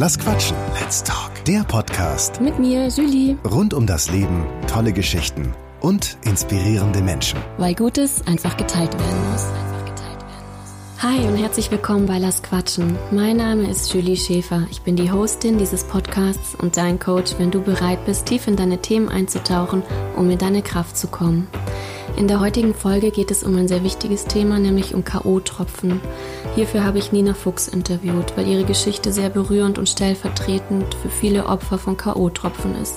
Lass quatschen. Let's talk. Der Podcast. Mit mir, Julie. Rund um das Leben, tolle Geschichten und inspirierende Menschen. Weil Gutes einfach geteilt werden muss. Hi und herzlich willkommen bei Lass Quatschen. Mein Name ist Julie Schäfer. Ich bin die Hostin dieses Podcasts und dein Coach, wenn du bereit bist, tief in deine Themen einzutauchen, um in deine Kraft zu kommen. In der heutigen Folge geht es um ein sehr wichtiges Thema, nämlich um K.O.-Tropfen. Hierfür habe ich Nina Fuchs interviewt, weil ihre Geschichte sehr berührend und stellvertretend für viele Opfer von K.O.-Tropfen ist.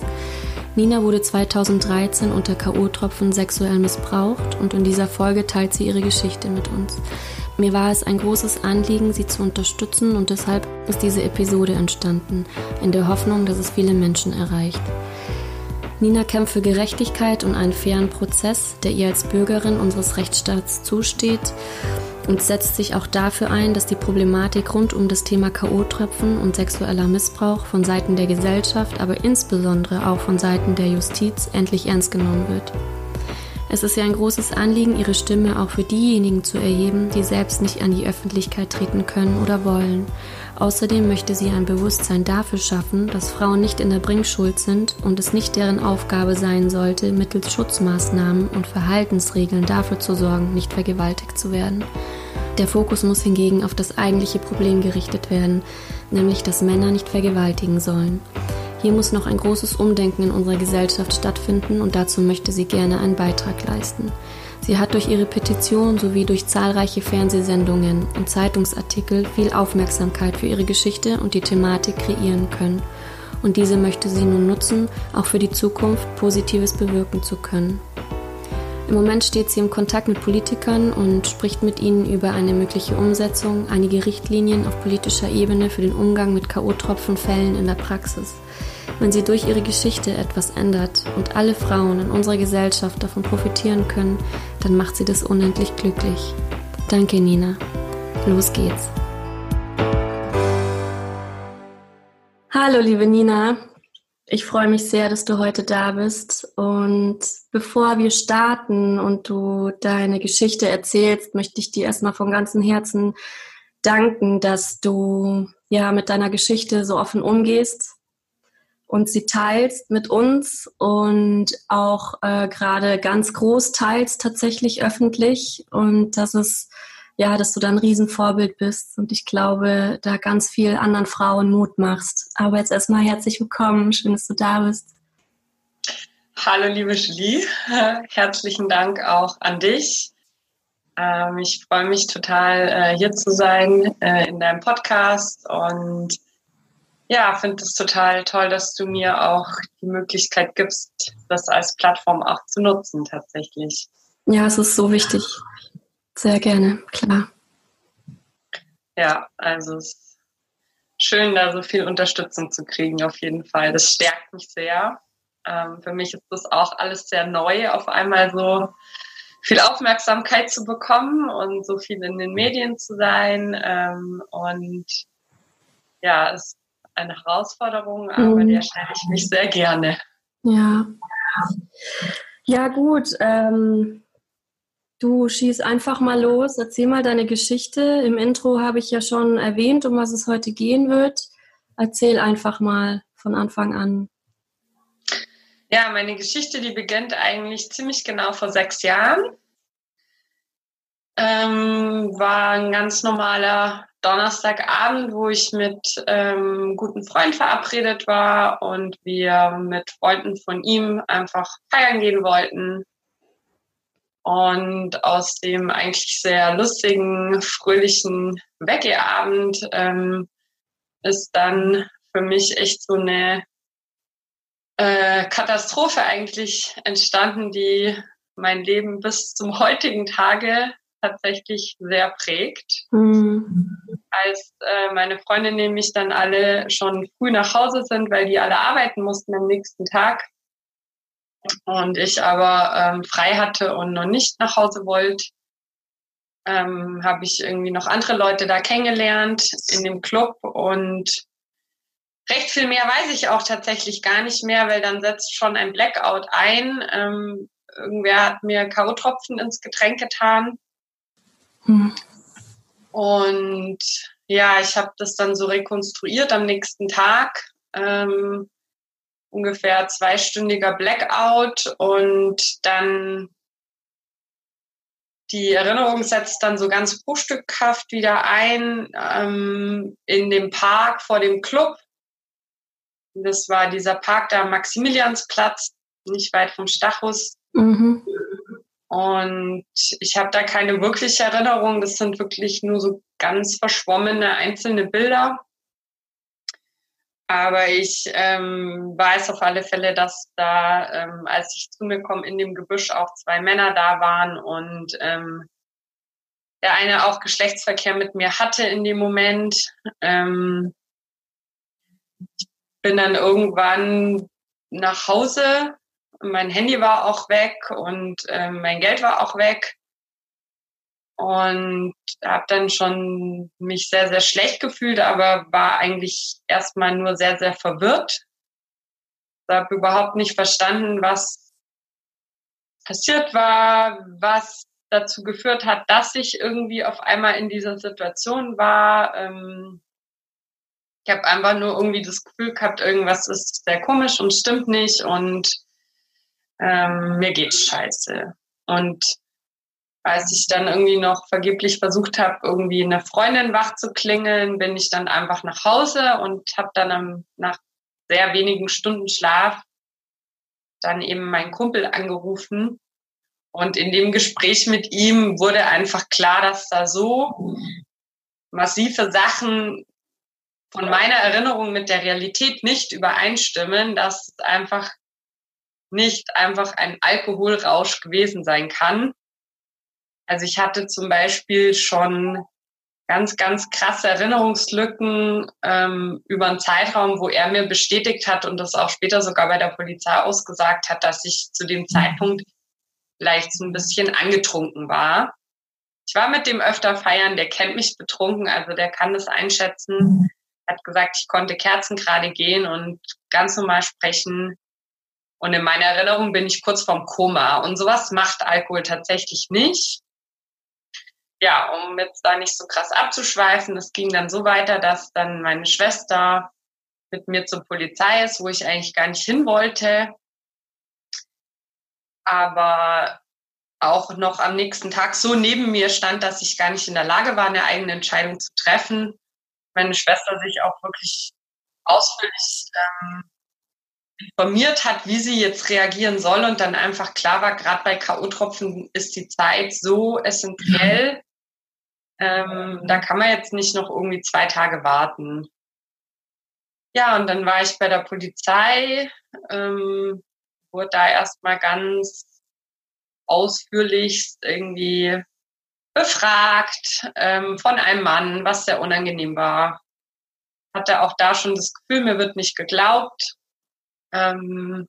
Nina wurde 2013 unter K.O.-Tropfen sexuell missbraucht und in dieser Folge teilt sie ihre Geschichte mit uns. Mir war es ein großes Anliegen, sie zu unterstützen und deshalb ist diese Episode entstanden, in der Hoffnung, dass es viele Menschen erreicht. Nina kämpft für Gerechtigkeit und einen fairen Prozess, der ihr als Bürgerin unseres Rechtsstaats zusteht und setzt sich auch dafür ein, dass die Problematik rund um das Thema K.O.-Tröpfen und sexueller Missbrauch von Seiten der Gesellschaft, aber insbesondere auch von Seiten der Justiz endlich ernst genommen wird. Es ist ja ein großes Anliegen, ihre Stimme auch für diejenigen zu erheben, die selbst nicht an die Öffentlichkeit treten können oder wollen. Außerdem möchte sie ein Bewusstsein dafür schaffen, dass Frauen nicht in der Bringschuld sind und es nicht deren Aufgabe sein sollte, mittels Schutzmaßnahmen und Verhaltensregeln dafür zu sorgen, nicht vergewaltigt zu werden. Der Fokus muss hingegen auf das eigentliche Problem gerichtet werden, nämlich dass Männer nicht vergewaltigen sollen. Hier muss noch ein großes Umdenken in unserer Gesellschaft stattfinden und dazu möchte sie gerne einen Beitrag leisten. Sie hat durch ihre Petition sowie durch zahlreiche Fernsehsendungen und Zeitungsartikel viel Aufmerksamkeit für ihre Geschichte und die Thematik kreieren können. Und diese möchte sie nun nutzen, auch für die Zukunft Positives bewirken zu können. Im Moment steht sie im Kontakt mit Politikern und spricht mit ihnen über eine mögliche Umsetzung, einige Richtlinien auf politischer Ebene für den Umgang mit K.O.-Tropfenfällen in der Praxis. Wenn sie durch ihre Geschichte etwas ändert und alle Frauen in unserer Gesellschaft davon profitieren können, dann macht sie das unendlich glücklich. Danke, Nina. Los geht's. Hallo, liebe Nina. Ich freue mich sehr, dass du heute da bist. Und bevor wir starten und du deine Geschichte erzählst, möchte ich dir erstmal von ganzem Herzen danken, dass du ja mit deiner Geschichte so offen umgehst und sie teilst mit uns und auch äh, gerade ganz groß teilst tatsächlich öffentlich und dass es ja, dass du da ein Riesenvorbild bist und ich glaube, da ganz viel anderen Frauen Mut machst. Aber jetzt erstmal herzlich willkommen, schön, dass du da bist. Hallo liebe Julie, herzlichen Dank auch an dich. Ähm, ich freue mich total, äh, hier zu sein äh, in deinem Podcast und ja, finde es total toll, dass du mir auch die Möglichkeit gibst, das als Plattform auch zu nutzen tatsächlich. Ja, es ist so wichtig. Sehr gerne, klar. Ja, also es ist schön, da so viel Unterstützung zu kriegen, auf jeden Fall. Das stärkt mich sehr. Ähm, für mich ist das auch alles sehr neu, auf einmal so viel Aufmerksamkeit zu bekommen und so viel in den Medien zu sein. Ähm, und ja, es eine Herausforderung, aber mhm. der stelle ich mich sehr gerne. Ja. Ja, gut. Ähm, du schieß einfach mal los. Erzähl mal deine Geschichte. Im Intro habe ich ja schon erwähnt, um was es heute gehen wird. Erzähl einfach mal von Anfang an. Ja, meine Geschichte, die beginnt eigentlich ziemlich genau vor sechs Jahren. Ähm, war ein ganz normaler Donnerstagabend, wo ich mit ähm, guten Freund verabredet war und wir mit Freunden von ihm einfach feiern gehen wollten. Und aus dem eigentlich sehr lustigen, fröhlichen Weggeabend ähm, ist dann für mich echt so eine äh, Katastrophe eigentlich entstanden, die mein Leben bis zum heutigen Tage tatsächlich sehr prägt. Mhm. Als äh, meine Freunde nämlich dann alle schon früh nach Hause sind, weil die alle arbeiten mussten am nächsten Tag und ich aber ähm, frei hatte und noch nicht nach Hause wollte, ähm, habe ich irgendwie noch andere Leute da kennengelernt in dem Club und recht viel mehr weiß ich auch tatsächlich gar nicht mehr, weil dann setzt schon ein Blackout ein. Ähm, irgendwer hat mir K.O.-Tropfen ins Getränk getan hm. Und ja, ich habe das dann so rekonstruiert am nächsten Tag. Ähm, ungefähr zweistündiger Blackout und dann die Erinnerung setzt dann so ganz bruchstückhaft wieder ein ähm, in dem Park vor dem Club. Das war dieser Park da am Maximiliansplatz, nicht weit vom Stachus. Mhm. Und ich habe da keine wirkliche Erinnerung. Das sind wirklich nur so ganz verschwommene einzelne Bilder. Aber ich ähm, weiß auf alle Fälle, dass da, ähm, als ich zu mir komme, in dem Gebüsch auch zwei Männer da waren und ähm, der eine auch Geschlechtsverkehr mit mir hatte in dem Moment. Ähm, ich bin dann irgendwann nach Hause. Mein Handy war auch weg und ähm, mein Geld war auch weg und habe dann schon mich sehr, sehr schlecht gefühlt, aber war eigentlich erstmal nur sehr, sehr verwirrt. Ich habe überhaupt nicht verstanden, was passiert war, was dazu geführt hat, dass ich irgendwie auf einmal in dieser Situation war. Ähm, ich habe einfach nur irgendwie das Gefühl gehabt, irgendwas ist sehr komisch und stimmt nicht und ähm, mir geht's scheiße. Und als ich dann irgendwie noch vergeblich versucht habe, irgendwie eine Freundin wach zu klingeln, bin ich dann einfach nach Hause und habe dann am, nach sehr wenigen Stunden Schlaf dann eben meinen Kumpel angerufen. Und in dem Gespräch mit ihm wurde einfach klar, dass da so massive Sachen von meiner Erinnerung mit der Realität nicht übereinstimmen, dass einfach nicht einfach ein Alkoholrausch gewesen sein kann, also ich hatte zum Beispiel schon ganz, ganz krasse Erinnerungslücken ähm, über einen Zeitraum, wo er mir bestätigt hat und das auch später sogar bei der Polizei ausgesagt hat, dass ich zu dem Zeitpunkt vielleicht so ein bisschen angetrunken war. Ich war mit dem öfter feiern, der kennt mich betrunken, also der kann das einschätzen. Hat gesagt, ich konnte Kerzen gerade gehen und ganz normal sprechen. Und in meiner Erinnerung bin ich kurz vorm Koma. Und sowas macht Alkohol tatsächlich nicht ja, um jetzt da nicht so krass abzuschweifen, es ging dann so weiter, dass dann meine Schwester mit mir zur Polizei ist, wo ich eigentlich gar nicht hin wollte. Aber auch noch am nächsten Tag so neben mir stand, dass ich gar nicht in der Lage war, eine eigene Entscheidung zu treffen. Meine Schwester sich auch wirklich ausführlich ähm, informiert hat, wie sie jetzt reagieren soll und dann einfach klar war, gerade bei K.O.-Tropfen ist die Zeit so essentiell, ähm, da kann man jetzt nicht noch irgendwie zwei Tage warten. Ja, und dann war ich bei der Polizei, ähm, wurde da erstmal ganz ausführlich irgendwie befragt ähm, von einem Mann, was sehr unangenehm war. Hatte auch da schon das Gefühl, mir wird nicht geglaubt. Ähm,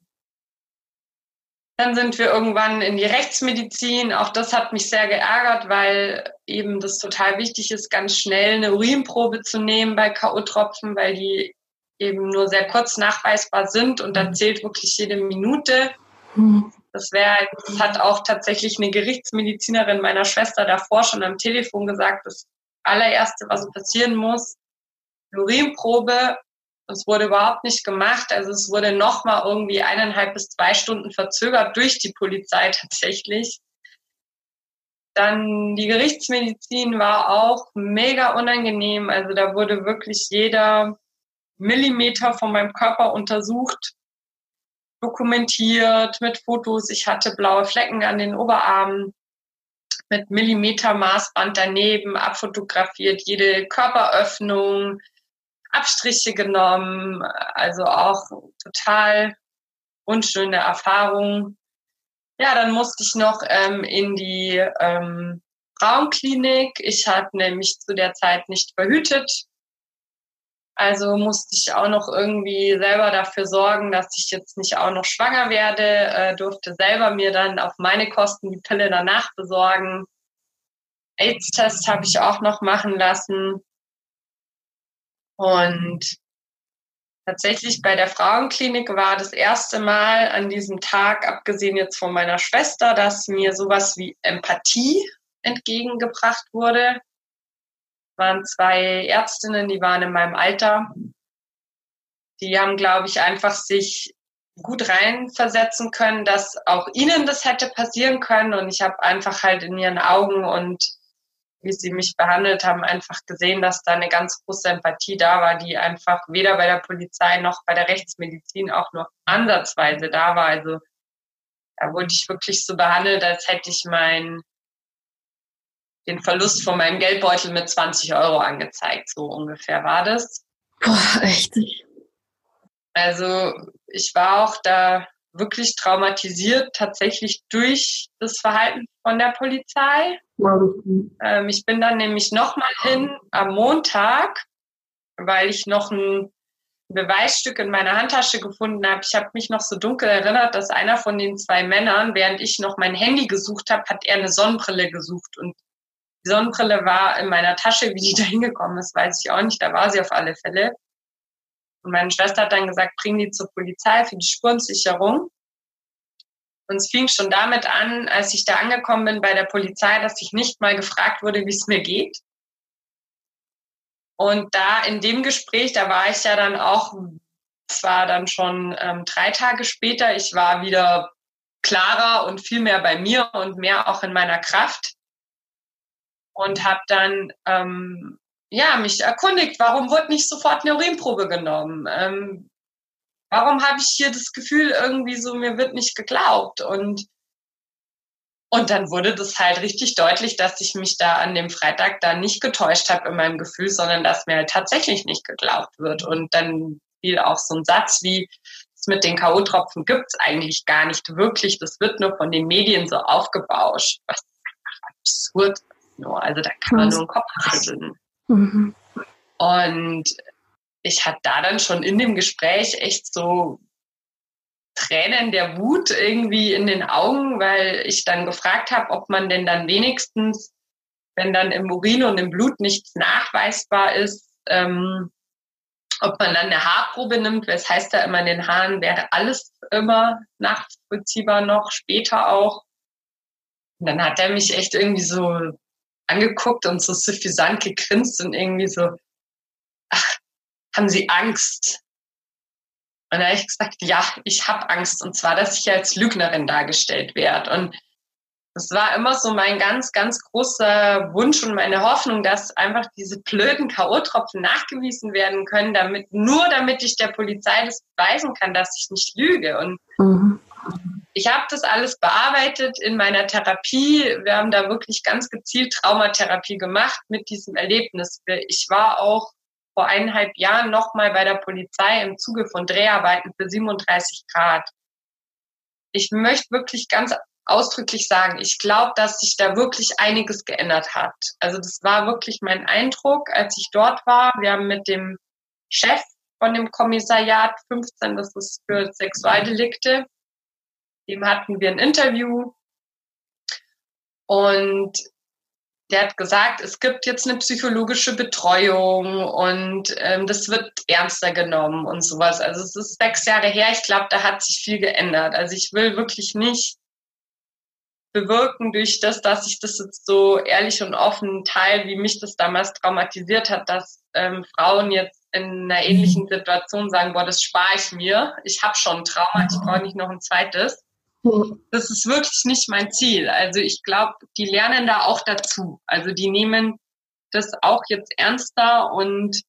dann sind wir irgendwann in die Rechtsmedizin. Auch das hat mich sehr geärgert, weil eben das total wichtig ist, ganz schnell eine Urinprobe zu nehmen bei K.O.-Tropfen, weil die eben nur sehr kurz nachweisbar sind und da zählt wirklich jede Minute. Das wäre, das hat auch tatsächlich eine Gerichtsmedizinerin meiner Schwester davor schon am Telefon gesagt, das allererste, was passieren muss, Urinprobe es wurde überhaupt nicht gemacht. Also es wurde nochmal irgendwie eineinhalb bis zwei Stunden verzögert durch die Polizei tatsächlich. Dann die Gerichtsmedizin war auch mega unangenehm. Also da wurde wirklich jeder Millimeter von meinem Körper untersucht, dokumentiert mit Fotos. Ich hatte blaue Flecken an den Oberarmen mit Millimetermaßband daneben, abfotografiert, jede Körperöffnung, Abstriche genommen, also auch total unschöne Erfahrung. Ja, dann musste ich noch ähm, in die ähm, Frauenklinik. Ich hatte nämlich zu der Zeit nicht verhütet. Also musste ich auch noch irgendwie selber dafür sorgen, dass ich jetzt nicht auch noch schwanger werde, äh, durfte selber mir dann auf meine Kosten die Pille danach besorgen. AIDS-Test habe ich auch noch machen lassen. Und tatsächlich bei der Frauenklinik war das erste Mal an diesem Tag, abgesehen jetzt von meiner Schwester, dass mir sowas wie Empathie entgegengebracht wurde. waren zwei Ärztinnen, die waren in meinem Alter. Die haben, glaube ich, einfach sich gut reinversetzen können, dass auch ihnen das hätte passieren können. Und ich habe einfach halt in ihren Augen und wie sie mich behandelt haben, einfach gesehen, dass da eine ganz große Empathie da war, die einfach weder bei der Polizei noch bei der Rechtsmedizin auch nur ansatzweise da war. Also da wurde ich wirklich so behandelt, als hätte ich mein, den Verlust von meinem Geldbeutel mit 20 Euro angezeigt. So ungefähr war das. Boah, echt. Also ich war auch da wirklich traumatisiert, tatsächlich durch das Verhalten von der Polizei. Ähm, ich bin dann nämlich nochmal hin am Montag, weil ich noch ein Beweisstück in meiner Handtasche gefunden habe. Ich habe mich noch so dunkel erinnert, dass einer von den zwei Männern, während ich noch mein Handy gesucht habe, hat er eine Sonnenbrille gesucht. Und die Sonnenbrille war in meiner Tasche. Wie die da hingekommen ist, weiß ich auch nicht. Da war sie auf alle Fälle. Und meine Schwester hat dann gesagt, bring die zur Polizei für die Spurensicherung. Und es fing schon damit an, als ich da angekommen bin bei der Polizei, dass ich nicht mal gefragt wurde, wie es mir geht. Und da in dem Gespräch, da war ich ja dann auch, zwar dann schon ähm, drei Tage später, ich war wieder klarer und viel mehr bei mir und mehr auch in meiner Kraft und habe dann ähm, ja, mich erkundigt, warum wurde nicht sofort eine Urinprobe genommen? Ähm, warum habe ich hier das Gefühl, irgendwie so, mir wird nicht geglaubt? Und, und dann wurde das halt richtig deutlich, dass ich mich da an dem Freitag da nicht getäuscht habe in meinem Gefühl, sondern dass mir halt tatsächlich nicht geglaubt wird. Und dann fiel auch so ein Satz wie, das mit den K.O.-Tropfen gibt's eigentlich gar nicht wirklich. Das wird nur von den Medien so aufgebauscht. Was absurd ist. Also da kann man nur den Kopf schütteln. Mhm. Und ich hatte da dann schon in dem Gespräch echt so Tränen der Wut irgendwie in den Augen, weil ich dann gefragt habe, ob man denn dann wenigstens, wenn dann im Urin und im Blut nichts nachweisbar ist, ähm, ob man dann eine Haarprobe nimmt, weil es heißt ja immer, in den Haaren wäre alles immer nachvollziehbar noch, später auch. Und dann hat er mich echt irgendwie so angeguckt und so suffisant gegrinst und irgendwie so, ach, haben Sie Angst? Und da habe ich gesagt, ja, ich habe Angst. Und zwar, dass ich als Lügnerin dargestellt werde. Und das war immer so mein ganz, ganz großer Wunsch und meine Hoffnung, dass einfach diese blöden K.O.-Tropfen nachgewiesen werden können, damit, nur damit ich der Polizei das beweisen kann, dass ich nicht lüge. Und mhm. Ich habe das alles bearbeitet in meiner Therapie. Wir haben da wirklich ganz gezielt Traumatherapie gemacht mit diesem Erlebnis. Ich war auch vor eineinhalb Jahren nochmal bei der Polizei im Zuge von Dreharbeiten für 37 Grad. Ich möchte wirklich ganz ausdrücklich sagen, ich glaube, dass sich da wirklich einiges geändert hat. Also das war wirklich mein Eindruck, als ich dort war. Wir haben mit dem Chef von dem Kommissariat 15, das ist für Sexualdelikte, dem hatten wir ein Interview und der hat gesagt, es gibt jetzt eine psychologische Betreuung und ähm, das wird ernster genommen und sowas. Also es ist sechs Jahre her. Ich glaube, da hat sich viel geändert. Also ich will wirklich nicht bewirken durch das, dass ich das jetzt so ehrlich und offen teile, wie mich das damals traumatisiert hat, dass ähm, Frauen jetzt in einer ähnlichen Situation sagen, boah, das spare ich mir. Ich habe schon ein Trauma, ich brauche nicht noch ein zweites. Das ist wirklich nicht mein Ziel. Also ich glaube, die lernen da auch dazu. Also die nehmen das auch jetzt ernster und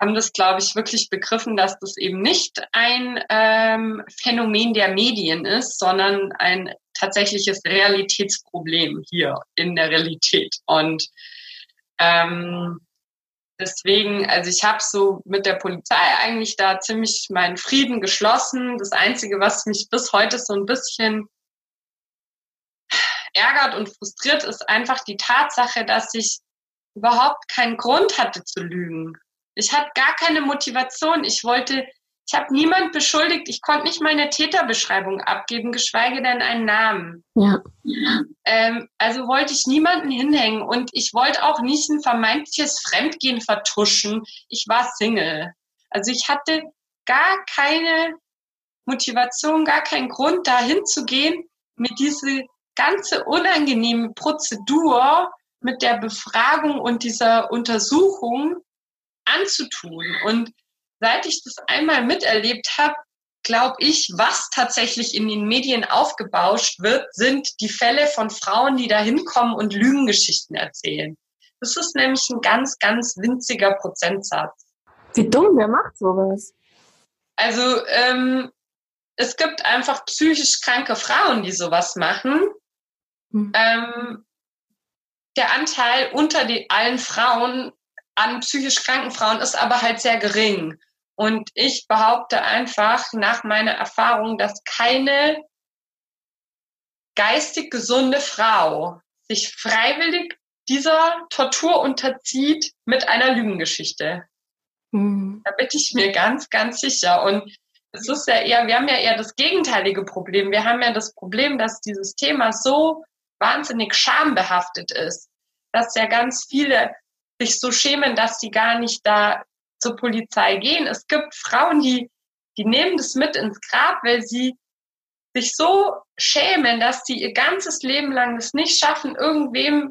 haben das, glaube ich, wirklich begriffen, dass das eben nicht ein ähm, Phänomen der Medien ist, sondern ein tatsächliches Realitätsproblem hier in der Realität. Und ähm, Deswegen, also ich habe so mit der Polizei eigentlich da ziemlich meinen Frieden geschlossen. Das Einzige, was mich bis heute so ein bisschen ärgert und frustriert, ist einfach die Tatsache, dass ich überhaupt keinen Grund hatte zu lügen. Ich hatte gar keine Motivation. Ich wollte ich habe niemand beschuldigt. Ich konnte nicht mal eine Täterbeschreibung abgeben, geschweige denn einen Namen. Ja. Ähm, also wollte ich niemanden hinhängen und ich wollte auch nicht ein vermeintliches Fremdgehen vertuschen. Ich war Single. Also ich hatte gar keine Motivation, gar keinen Grund, da hinzugehen, mit diese ganze unangenehme Prozedur mit der Befragung und dieser Untersuchung anzutun. Und seit ich das einmal miterlebt habe, glaube ich, was tatsächlich in den Medien aufgebauscht wird, sind die Fälle von Frauen, die da hinkommen und Lügengeschichten erzählen. Das ist nämlich ein ganz, ganz winziger Prozentsatz. Wie dumm, wer macht sowas? Also ähm, es gibt einfach psychisch kranke Frauen, die sowas machen. Hm. Ähm, der Anteil unter die, allen Frauen an psychisch kranken Frauen ist aber halt sehr gering. Und ich behaupte einfach nach meiner Erfahrung, dass keine geistig gesunde Frau sich freiwillig dieser Tortur unterzieht mit einer Lügengeschichte. Mhm. Da bin ich mir ganz, ganz sicher. Und es ist ja eher, wir haben ja eher das gegenteilige Problem. Wir haben ja das Problem, dass dieses Thema so wahnsinnig schambehaftet ist, dass ja ganz viele sich so schämen, dass sie gar nicht da zur Polizei gehen. Es gibt Frauen, die, die nehmen das mit ins Grab, weil sie sich so schämen, dass sie ihr ganzes Leben lang es nicht schaffen, irgendwem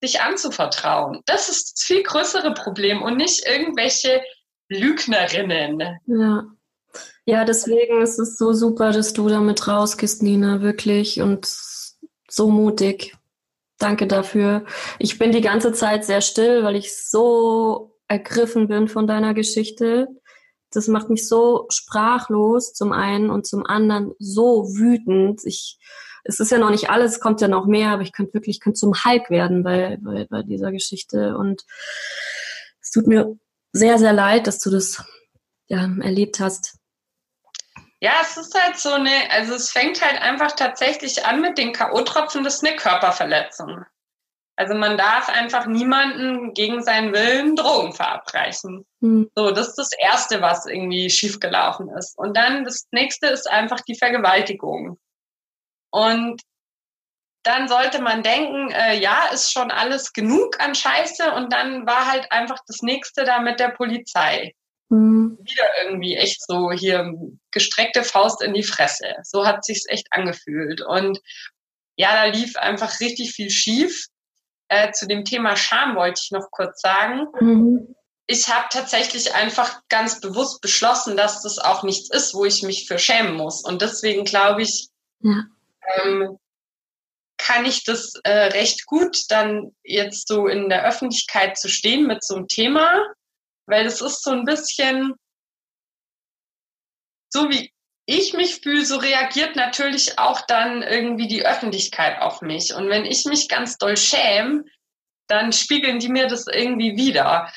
sich anzuvertrauen. Das ist das viel größere Problem und nicht irgendwelche Lügnerinnen. Ja. Ja, deswegen ist es so super, dass du damit rausgehst, Nina, wirklich und so mutig. Danke dafür. Ich bin die ganze Zeit sehr still, weil ich so ergriffen bin von deiner Geschichte. Das macht mich so sprachlos zum einen und zum anderen so wütend. Ich, es ist ja noch nicht alles, kommt ja noch mehr, aber ich könnte wirklich, ich könnte zum Hulk werden bei, bei, bei dieser Geschichte. Und es tut mir sehr, sehr leid, dass du das ja, erlebt hast. Ja, es ist halt so eine, also es fängt halt einfach tatsächlich an mit den K.O.-Tropfen, das ist eine Körperverletzung. Also man darf einfach niemanden gegen seinen Willen Drogen verabreichen. Mhm. So, das ist das Erste, was irgendwie schiefgelaufen ist. Und dann das Nächste ist einfach die Vergewaltigung. Und dann sollte man denken, äh, ja, ist schon alles genug an Scheiße. Und dann war halt einfach das Nächste da mit der Polizei. Mhm. Wieder irgendwie echt so hier gestreckte Faust in die Fresse. So hat sich's echt angefühlt. Und ja, da lief einfach richtig viel schief. Äh, zu dem Thema Scham wollte ich noch kurz sagen. Mhm. Ich habe tatsächlich einfach ganz bewusst beschlossen, dass das auch nichts ist, wo ich mich für schämen muss. Und deswegen glaube ich, ja. ähm, kann ich das äh, recht gut, dann jetzt so in der Öffentlichkeit zu stehen mit so einem Thema, weil es ist so ein bisschen so wie ich mich fühle, so reagiert natürlich auch dann irgendwie die Öffentlichkeit auf mich. Und wenn ich mich ganz doll schäme, dann spiegeln die mir das irgendwie wieder.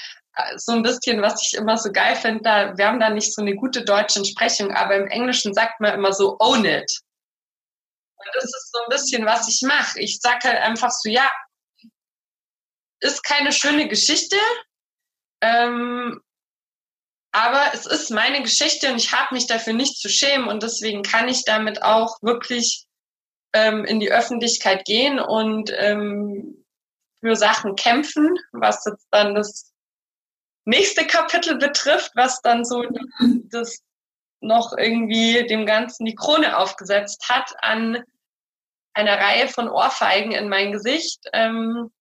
So ein bisschen, was ich immer so geil finde, da, wir haben da nicht so eine gute deutsche Entsprechung, aber im Englischen sagt man immer so own it. Und das ist so ein bisschen, was ich mache. Ich sage halt einfach so, ja, ist keine schöne Geschichte, ähm, aber es ist meine Geschichte und ich habe mich dafür nicht zu schämen und deswegen kann ich damit auch wirklich ähm, in die Öffentlichkeit gehen und ähm, für Sachen kämpfen, was jetzt dann das nächste Kapitel betrifft, was dann so das noch irgendwie dem Ganzen die Krone aufgesetzt hat an einer Reihe von Ohrfeigen in mein Gesicht, ähm,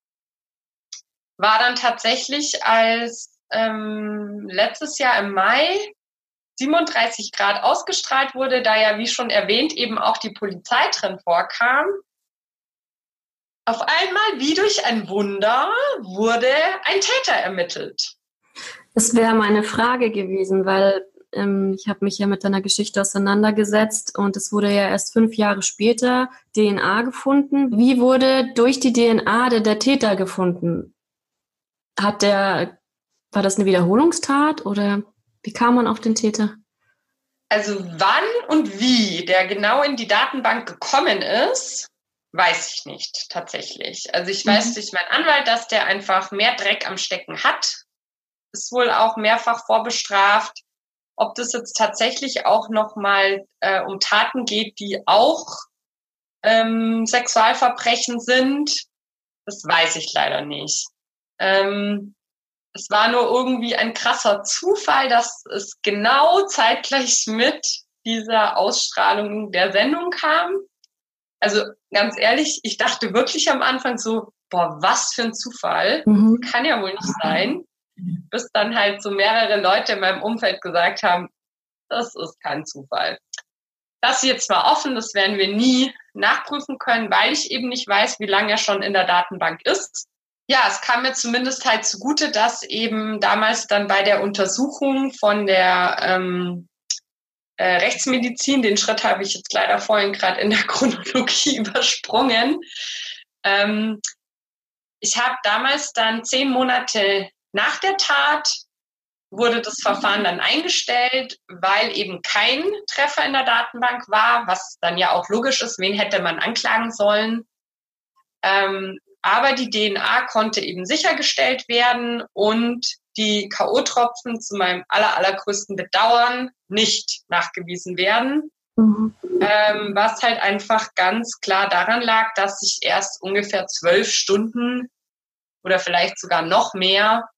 war dann tatsächlich als ähm, letztes Jahr im Mai 37 Grad ausgestrahlt wurde, da ja, wie schon erwähnt, eben auch die Polizei drin vorkam. Auf einmal, wie durch ein Wunder, wurde ein Täter ermittelt. Das wäre meine Frage gewesen, weil ähm, ich habe mich ja mit deiner Geschichte auseinandergesetzt und es wurde ja erst fünf Jahre später DNA gefunden. Wie wurde durch die DNA der, der Täter gefunden? Hat der war das eine Wiederholungstat oder wie kam man auf den Täter? Also wann und wie der genau in die Datenbank gekommen ist, weiß ich nicht tatsächlich. Also ich weiß mhm. durch meinen Anwalt, dass der einfach mehr Dreck am Stecken hat. Ist wohl auch mehrfach vorbestraft. Ob das jetzt tatsächlich auch nochmal äh, um Taten geht, die auch ähm, Sexualverbrechen sind, das weiß ich leider nicht. Ähm, es war nur irgendwie ein krasser Zufall, dass es genau zeitgleich mit dieser Ausstrahlung der Sendung kam. Also ganz ehrlich, ich dachte wirklich am Anfang so, boah, was für ein Zufall, mhm. kann ja wohl nicht sein, bis dann halt so mehrere Leute in meinem Umfeld gesagt haben, das ist kein Zufall. Das ist jetzt zwar offen, das werden wir nie nachprüfen können, weil ich eben nicht weiß, wie lange er schon in der Datenbank ist. Ja, es kam mir zumindest halt zugute, dass eben damals dann bei der Untersuchung von der ähm, äh, Rechtsmedizin, den Schritt habe ich jetzt leider vorhin gerade in der Chronologie übersprungen. Ähm, ich habe damals dann zehn Monate nach der Tat wurde das Verfahren dann eingestellt, weil eben kein Treffer in der Datenbank war, was dann ja auch logisch ist, wen hätte man anklagen sollen. Ähm, aber die DNA konnte eben sichergestellt werden und die K.O.-Tropfen zu meinem aller, allergrößten Bedauern nicht nachgewiesen werden. Mhm. Ähm, was halt einfach ganz klar daran lag, dass ich erst ungefähr zwölf Stunden oder vielleicht sogar noch mehr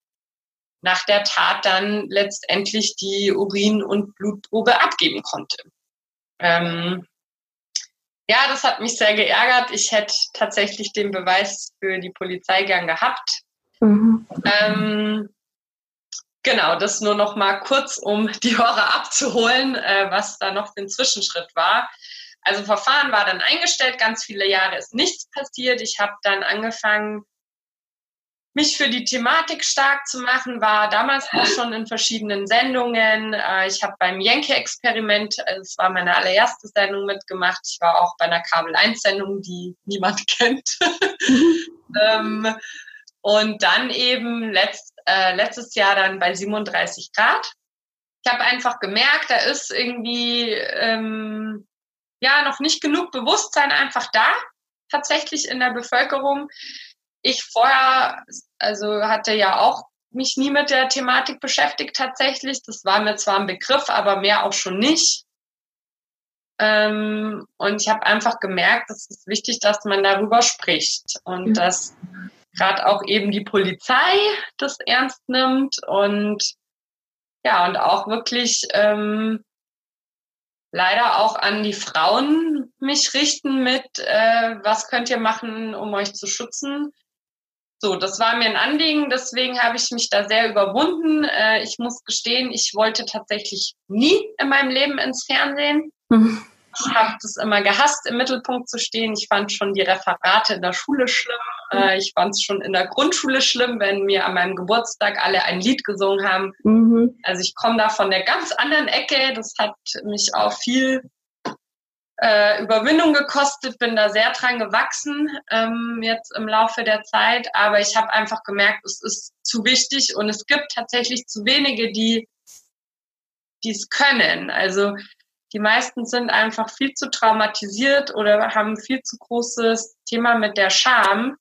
nach der Tat dann letztendlich die Urin- und Blutprobe abgeben konnte. Ähm, ja, das hat mich sehr geärgert. Ich hätte tatsächlich den Beweis für die Polizei gern gehabt. Mhm. Ähm, genau, das nur noch mal kurz, um die Hörer abzuholen, äh, was da noch ein Zwischenschritt war. Also Verfahren war dann eingestellt, ganz viele Jahre ist nichts passiert. Ich habe dann angefangen, mich für die Thematik stark zu machen, war damals auch schon in verschiedenen Sendungen. Äh, ich habe beim Jenke-Experiment, es war meine allererste Sendung mitgemacht. Ich war auch bei einer Kabel-1-Sendung, die niemand kennt. ähm, und dann eben letzt, äh, letztes Jahr dann bei 37 Grad. Ich habe einfach gemerkt, da ist irgendwie ähm, ja noch nicht genug Bewusstsein einfach da, tatsächlich in der Bevölkerung ich vorher, also hatte ja auch mich nie mit der Thematik beschäftigt tatsächlich. Das war mir zwar ein Begriff, aber mehr auch schon nicht. Ähm, und ich habe einfach gemerkt, es ist wichtig, dass man darüber spricht und mhm. dass gerade auch eben die Polizei das ernst nimmt und ja, und auch wirklich ähm, leider auch an die Frauen mich richten mit, äh, was könnt ihr machen, um euch zu schützen. So, das war mir ein Anliegen, deswegen habe ich mich da sehr überwunden. Äh, ich muss gestehen, ich wollte tatsächlich nie in meinem Leben ins Fernsehen. Mhm. Ich habe das immer gehasst, im Mittelpunkt zu stehen. Ich fand schon die Referate in der Schule schlimm. Äh, ich fand es schon in der Grundschule schlimm, wenn mir an meinem Geburtstag alle ein Lied gesungen haben. Mhm. Also ich komme da von der ganz anderen Ecke. Das hat mich auch viel äh, Überwindung gekostet, bin da sehr dran gewachsen ähm, jetzt im Laufe der Zeit. Aber ich habe einfach gemerkt, es ist zu wichtig und es gibt tatsächlich zu wenige, die es können. Also die meisten sind einfach viel zu traumatisiert oder haben viel zu großes Thema mit der Scham,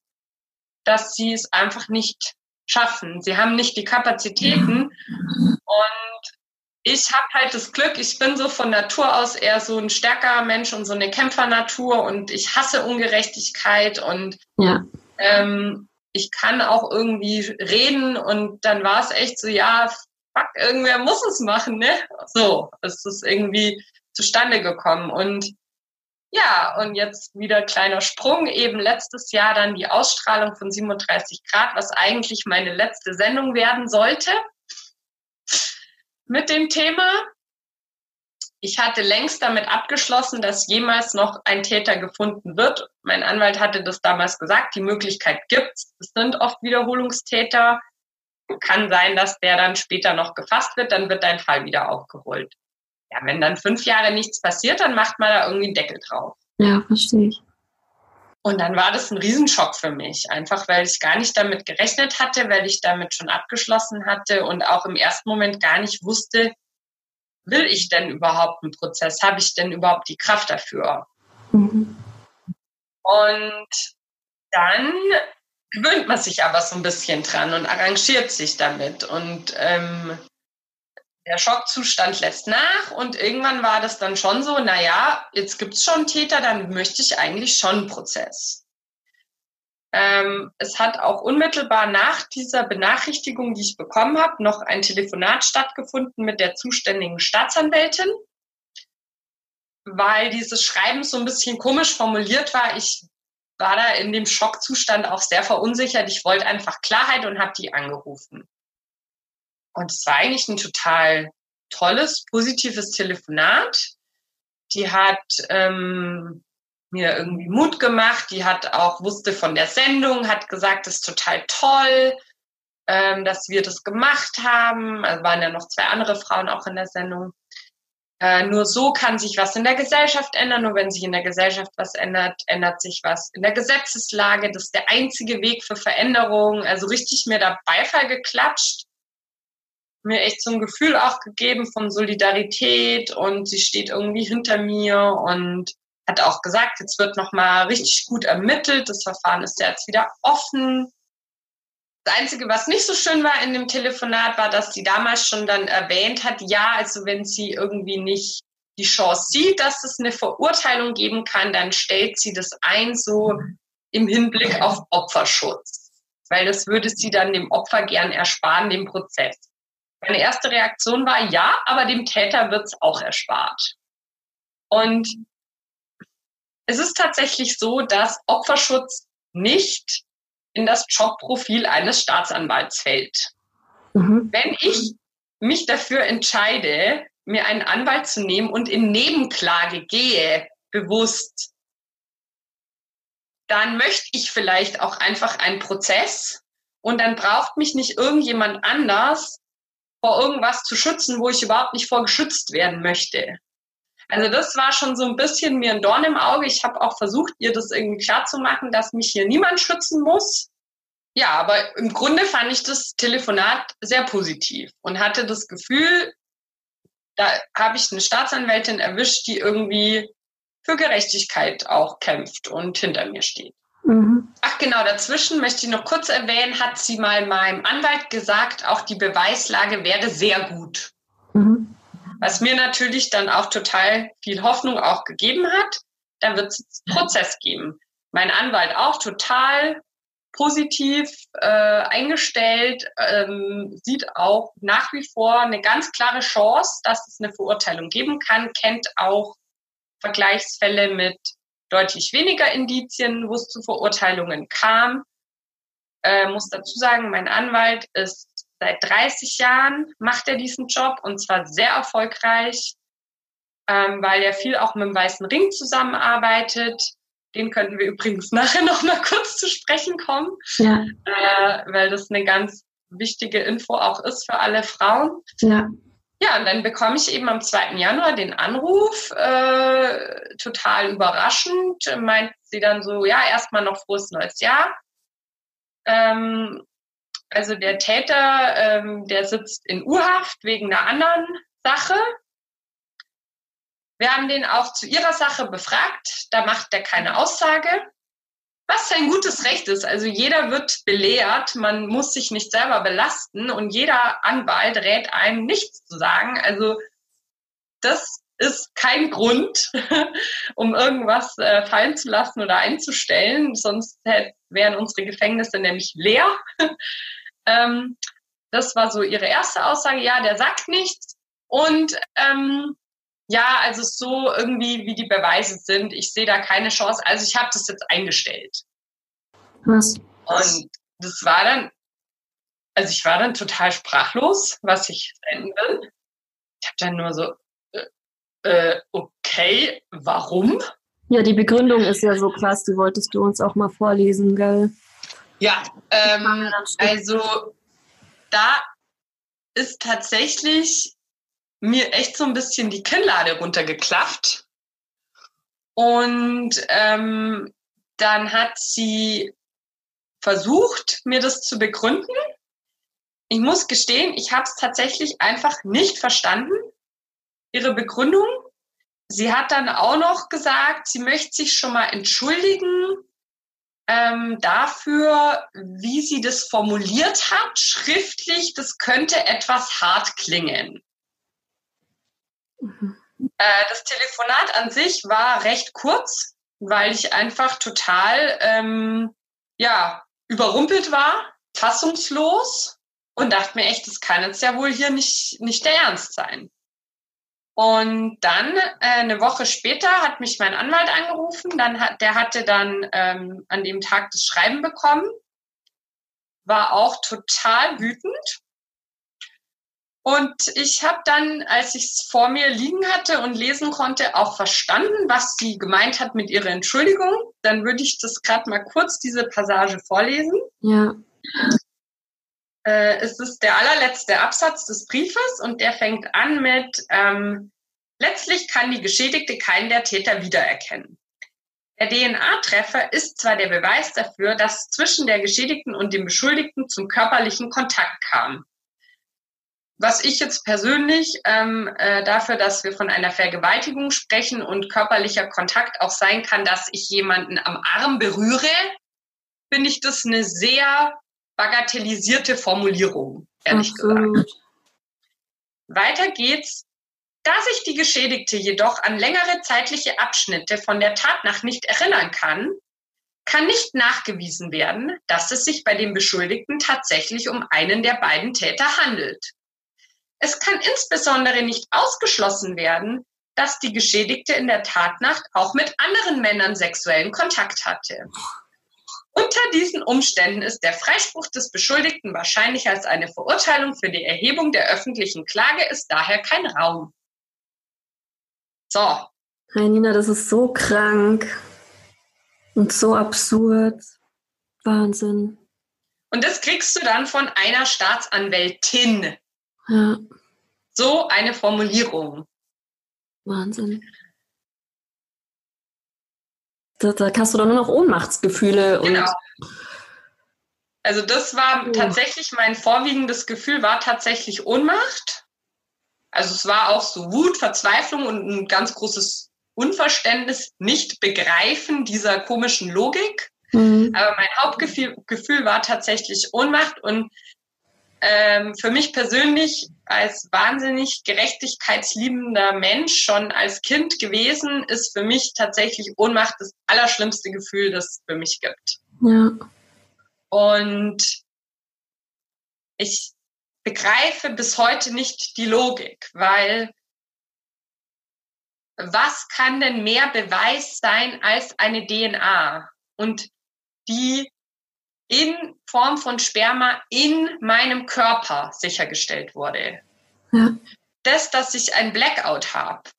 dass sie es einfach nicht schaffen. Sie haben nicht die Kapazitäten und ich habe halt das Glück, ich bin so von Natur aus eher so ein stärkerer Mensch und so eine Kämpfernatur und ich hasse Ungerechtigkeit und ja. ähm, ich kann auch irgendwie reden und dann war es echt so, ja, fuck, irgendwer muss es machen, ne? So, es ist irgendwie zustande gekommen und ja, und jetzt wieder kleiner Sprung, eben letztes Jahr dann die Ausstrahlung von 37 Grad, was eigentlich meine letzte Sendung werden sollte mit dem Thema. Ich hatte längst damit abgeschlossen, dass jemals noch ein Täter gefunden wird. Mein Anwalt hatte das damals gesagt, die Möglichkeit gibt es. Es sind oft Wiederholungstäter. Kann sein, dass der dann später noch gefasst wird, dann wird dein Fall wieder aufgeholt. Ja, wenn dann fünf Jahre nichts passiert, dann macht man da irgendwie einen Deckel drauf. Ja, verstehe ich. Und dann war das ein Riesenschock für mich, einfach weil ich gar nicht damit gerechnet hatte, weil ich damit schon abgeschlossen hatte und auch im ersten Moment gar nicht wusste, will ich denn überhaupt einen Prozess? Habe ich denn überhaupt die Kraft dafür? Mhm. Und dann gewöhnt man sich aber so ein bisschen dran und arrangiert sich damit. Und ähm, der Schockzustand lässt nach und irgendwann war das dann schon so, naja, jetzt gibt es schon Täter, dann möchte ich eigentlich schon einen Prozess. Ähm, es hat auch unmittelbar nach dieser Benachrichtigung, die ich bekommen habe, noch ein Telefonat stattgefunden mit der zuständigen Staatsanwältin, weil dieses Schreiben so ein bisschen komisch formuliert war. Ich war da in dem Schockzustand auch sehr verunsichert. Ich wollte einfach Klarheit und habe die angerufen. Und es war eigentlich ein total tolles, positives Telefonat. Die hat ähm, mir irgendwie Mut gemacht. Die hat auch wusste von der Sendung, hat gesagt, das ist total toll, ähm, dass wir das gemacht haben. Also waren ja noch zwei andere Frauen auch in der Sendung. Äh, nur so kann sich was in der Gesellschaft ändern. Nur wenn sich in der Gesellschaft was ändert, ändert sich was in der Gesetzeslage. Das ist der einzige Weg für Veränderung. Also richtig mir da Beifall geklatscht. Mir echt so ein Gefühl auch gegeben von Solidarität und sie steht irgendwie hinter mir und hat auch gesagt, jetzt wird nochmal richtig gut ermittelt. Das Verfahren ist jetzt wieder offen. Das Einzige, was nicht so schön war in dem Telefonat, war, dass sie damals schon dann erwähnt hat, ja, also wenn sie irgendwie nicht die Chance sieht, dass es eine Verurteilung geben kann, dann stellt sie das ein so im Hinblick auf Opferschutz. Weil das würde sie dann dem Opfer gern ersparen, dem Prozess. Meine erste Reaktion war, ja, aber dem Täter wird es auch erspart. Und es ist tatsächlich so, dass Opferschutz nicht in das Jobprofil eines Staatsanwalts fällt. Mhm. Wenn ich mich dafür entscheide, mir einen Anwalt zu nehmen und in Nebenklage gehe, bewusst, dann möchte ich vielleicht auch einfach einen Prozess und dann braucht mich nicht irgendjemand anders vor irgendwas zu schützen, wo ich überhaupt nicht vor geschützt werden möchte. Also das war schon so ein bisschen mir ein Dorn im Auge. Ich habe auch versucht, ihr das irgendwie klarzumachen, dass mich hier niemand schützen muss. Ja, aber im Grunde fand ich das Telefonat sehr positiv und hatte das Gefühl, da habe ich eine Staatsanwältin erwischt, die irgendwie für Gerechtigkeit auch kämpft und hinter mir steht. Mhm. Ach genau, dazwischen möchte ich noch kurz erwähnen, hat sie mal meinem Anwalt gesagt, auch die Beweislage wäre sehr gut. Mhm was mir natürlich dann auch total viel Hoffnung auch gegeben hat. Da wird es Prozess geben. Mein Anwalt auch total positiv äh, eingestellt, ähm, sieht auch nach wie vor eine ganz klare Chance, dass es eine Verurteilung geben kann, kennt auch Vergleichsfälle mit deutlich weniger Indizien, wo es zu Verurteilungen kam. Äh, muss dazu sagen, mein Anwalt ist Seit 30 Jahren macht er diesen Job und zwar sehr erfolgreich, ähm, weil er viel auch mit dem Weißen Ring zusammenarbeitet. Den könnten wir übrigens nachher noch mal kurz zu sprechen kommen, ja. äh, weil das eine ganz wichtige Info auch ist für alle Frauen. Ja. Ja, und dann bekomme ich eben am 2. Januar den Anruf, äh, total überraschend, meint sie dann so, ja, erstmal noch frohes neues Jahr. Ähm, also der Täter, ähm, der sitzt in Urhaft wegen einer anderen Sache. Wir haben den auch zu ihrer Sache befragt. Da macht er keine Aussage. Was sein gutes Recht ist. Also jeder wird belehrt. Man muss sich nicht selber belasten und jeder Anwalt rät einem nichts zu sagen. Also das ist kein Grund, um irgendwas äh, fallen zu lassen oder einzustellen. Sonst wären unsere Gefängnisse nämlich leer. Ähm, das war so ihre erste Aussage. Ja, der sagt nichts. Und ähm, ja, also so irgendwie, wie die Beweise sind, ich sehe da keine Chance. Also ich habe das jetzt eingestellt. Was? Und das war dann, also ich war dann total sprachlos, was ich senden will. Ich habe dann nur so, äh, äh, okay, warum? Ja, die Begründung ist ja so krass, die wolltest du uns auch mal vorlesen, gell? Ja, ähm, also da ist tatsächlich mir echt so ein bisschen die Kinnlade runtergeklafft. Und ähm, dann hat sie versucht, mir das zu begründen. Ich muss gestehen, ich habe es tatsächlich einfach nicht verstanden, ihre Begründung. Sie hat dann auch noch gesagt, sie möchte sich schon mal entschuldigen ähm, dafür, wie sie das formuliert hat, schriftlich, das könnte etwas hart klingen. Mhm. Äh, das Telefonat an sich war recht kurz, weil ich einfach total ähm, ja, überrumpelt war, fassungslos und dachte mir echt, das kann jetzt ja wohl hier nicht, nicht der Ernst sein. Und dann äh, eine Woche später hat mich mein Anwalt angerufen. Dann hat, der hatte dann ähm, an dem Tag das Schreiben bekommen, war auch total wütend. Und ich habe dann, als ich es vor mir liegen hatte und lesen konnte, auch verstanden, was sie gemeint hat mit ihrer Entschuldigung. Dann würde ich das gerade mal kurz diese Passage vorlesen. Ja. Äh, es ist der allerletzte Absatz des Briefes und der fängt an mit, ähm, letztlich kann die Geschädigte keinen der Täter wiedererkennen. Der DNA-Treffer ist zwar der Beweis dafür, dass zwischen der Geschädigten und dem Beschuldigten zum körperlichen Kontakt kam. Was ich jetzt persönlich ähm, äh, dafür, dass wir von einer Vergewaltigung sprechen und körperlicher Kontakt auch sein kann, dass ich jemanden am Arm berühre, finde ich das eine sehr bagatellisierte Formulierung, ehrlich Absolut. gesagt. Weiter geht's. Da sich die Geschädigte jedoch an längere zeitliche Abschnitte von der Tatnacht nicht erinnern kann, kann nicht nachgewiesen werden, dass es sich bei dem Beschuldigten tatsächlich um einen der beiden Täter handelt. Es kann insbesondere nicht ausgeschlossen werden, dass die Geschädigte in der Tatnacht auch mit anderen Männern sexuellen Kontakt hatte. Unter diesen Umständen ist der Freispruch des Beschuldigten wahrscheinlicher als eine Verurteilung für die Erhebung der öffentlichen Klage ist daher kein Raum. So. Renina, das ist so krank und so absurd. Wahnsinn. Und das kriegst du dann von einer Staatsanwältin. Ja. So eine Formulierung. Wahnsinn. Da, da hast du dann nur noch Ohnmachtsgefühle. Genau. also das war oh. tatsächlich mein vorwiegendes Gefühl, war tatsächlich Ohnmacht. Also es war auch so Wut, Verzweiflung und ein ganz großes Unverständnis, nicht begreifen dieser komischen Logik. Mhm. Aber mein Hauptgefühl Gefühl war tatsächlich Ohnmacht und ähm, für mich persönlich als wahnsinnig gerechtigkeitsliebender Mensch schon als Kind gewesen, ist für mich tatsächlich Ohnmacht das allerschlimmste Gefühl, das es für mich gibt. Ja. Und ich begreife bis heute nicht die Logik, weil was kann denn mehr Beweis sein als eine DNA? Und die in Form von Sperma in meinem Körper sichergestellt wurde. Ja. Das, dass ich ein Blackout habe,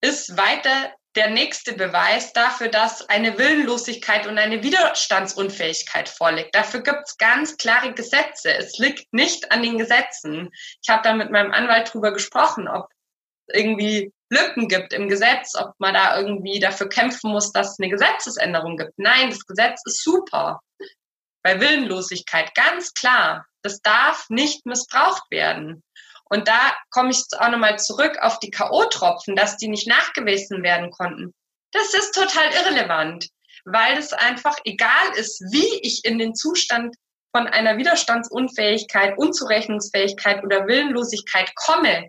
ist weiter der nächste Beweis dafür, dass eine Willenlosigkeit und eine Widerstandsunfähigkeit vorliegt. Dafür gibt es ganz klare Gesetze. Es liegt nicht an den Gesetzen. Ich habe da mit meinem Anwalt drüber gesprochen, ob irgendwie Lücken gibt im Gesetz, ob man da irgendwie dafür kämpfen muss, dass es eine Gesetzesänderung gibt. Nein, das Gesetz ist super. Bei Willenlosigkeit ganz klar, das darf nicht missbraucht werden. Und da komme ich auch nochmal zurück auf die K.O.-Tropfen, dass die nicht nachgewiesen werden konnten. Das ist total irrelevant, weil es einfach egal ist, wie ich in den Zustand von einer Widerstandsunfähigkeit, Unzurechnungsfähigkeit oder Willenlosigkeit komme.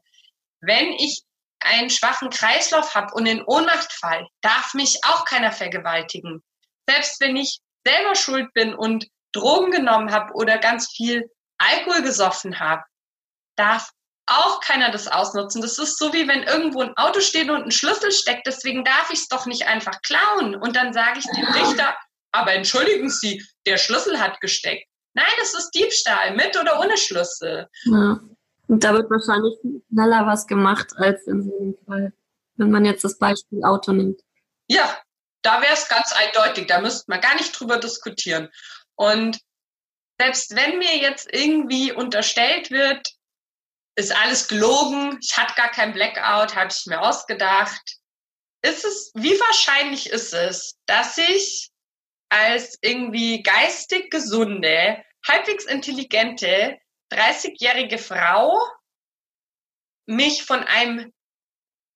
Wenn ich einen schwachen Kreislauf habe und in Ohnmacht fall, darf mich auch keiner vergewaltigen. Selbst wenn ich selber schuld bin und Drogen genommen habe oder ganz viel Alkohol gesoffen habe, darf auch keiner das ausnutzen. Das ist so wie wenn irgendwo ein Auto steht und ein Schlüssel steckt, deswegen darf ich es doch nicht einfach klauen. Und dann sage ich dem Richter, aber entschuldigen Sie, der Schlüssel hat gesteckt. Nein, das ist Diebstahl, mit oder ohne Schlüssel. Ja. Und da wird wahrscheinlich schneller was gemacht als in so einem Fall, wenn man jetzt das Beispiel Auto nimmt. Ja, da wäre es ganz eindeutig. Da müsste man gar nicht drüber diskutieren. Und selbst wenn mir jetzt irgendwie unterstellt wird, ist alles gelogen, ich hatte gar kein Blackout, habe ich mir ausgedacht, ist es, wie wahrscheinlich ist es, dass ich als irgendwie geistig gesunde, halbwegs intelligente 30-jährige Frau mich von einem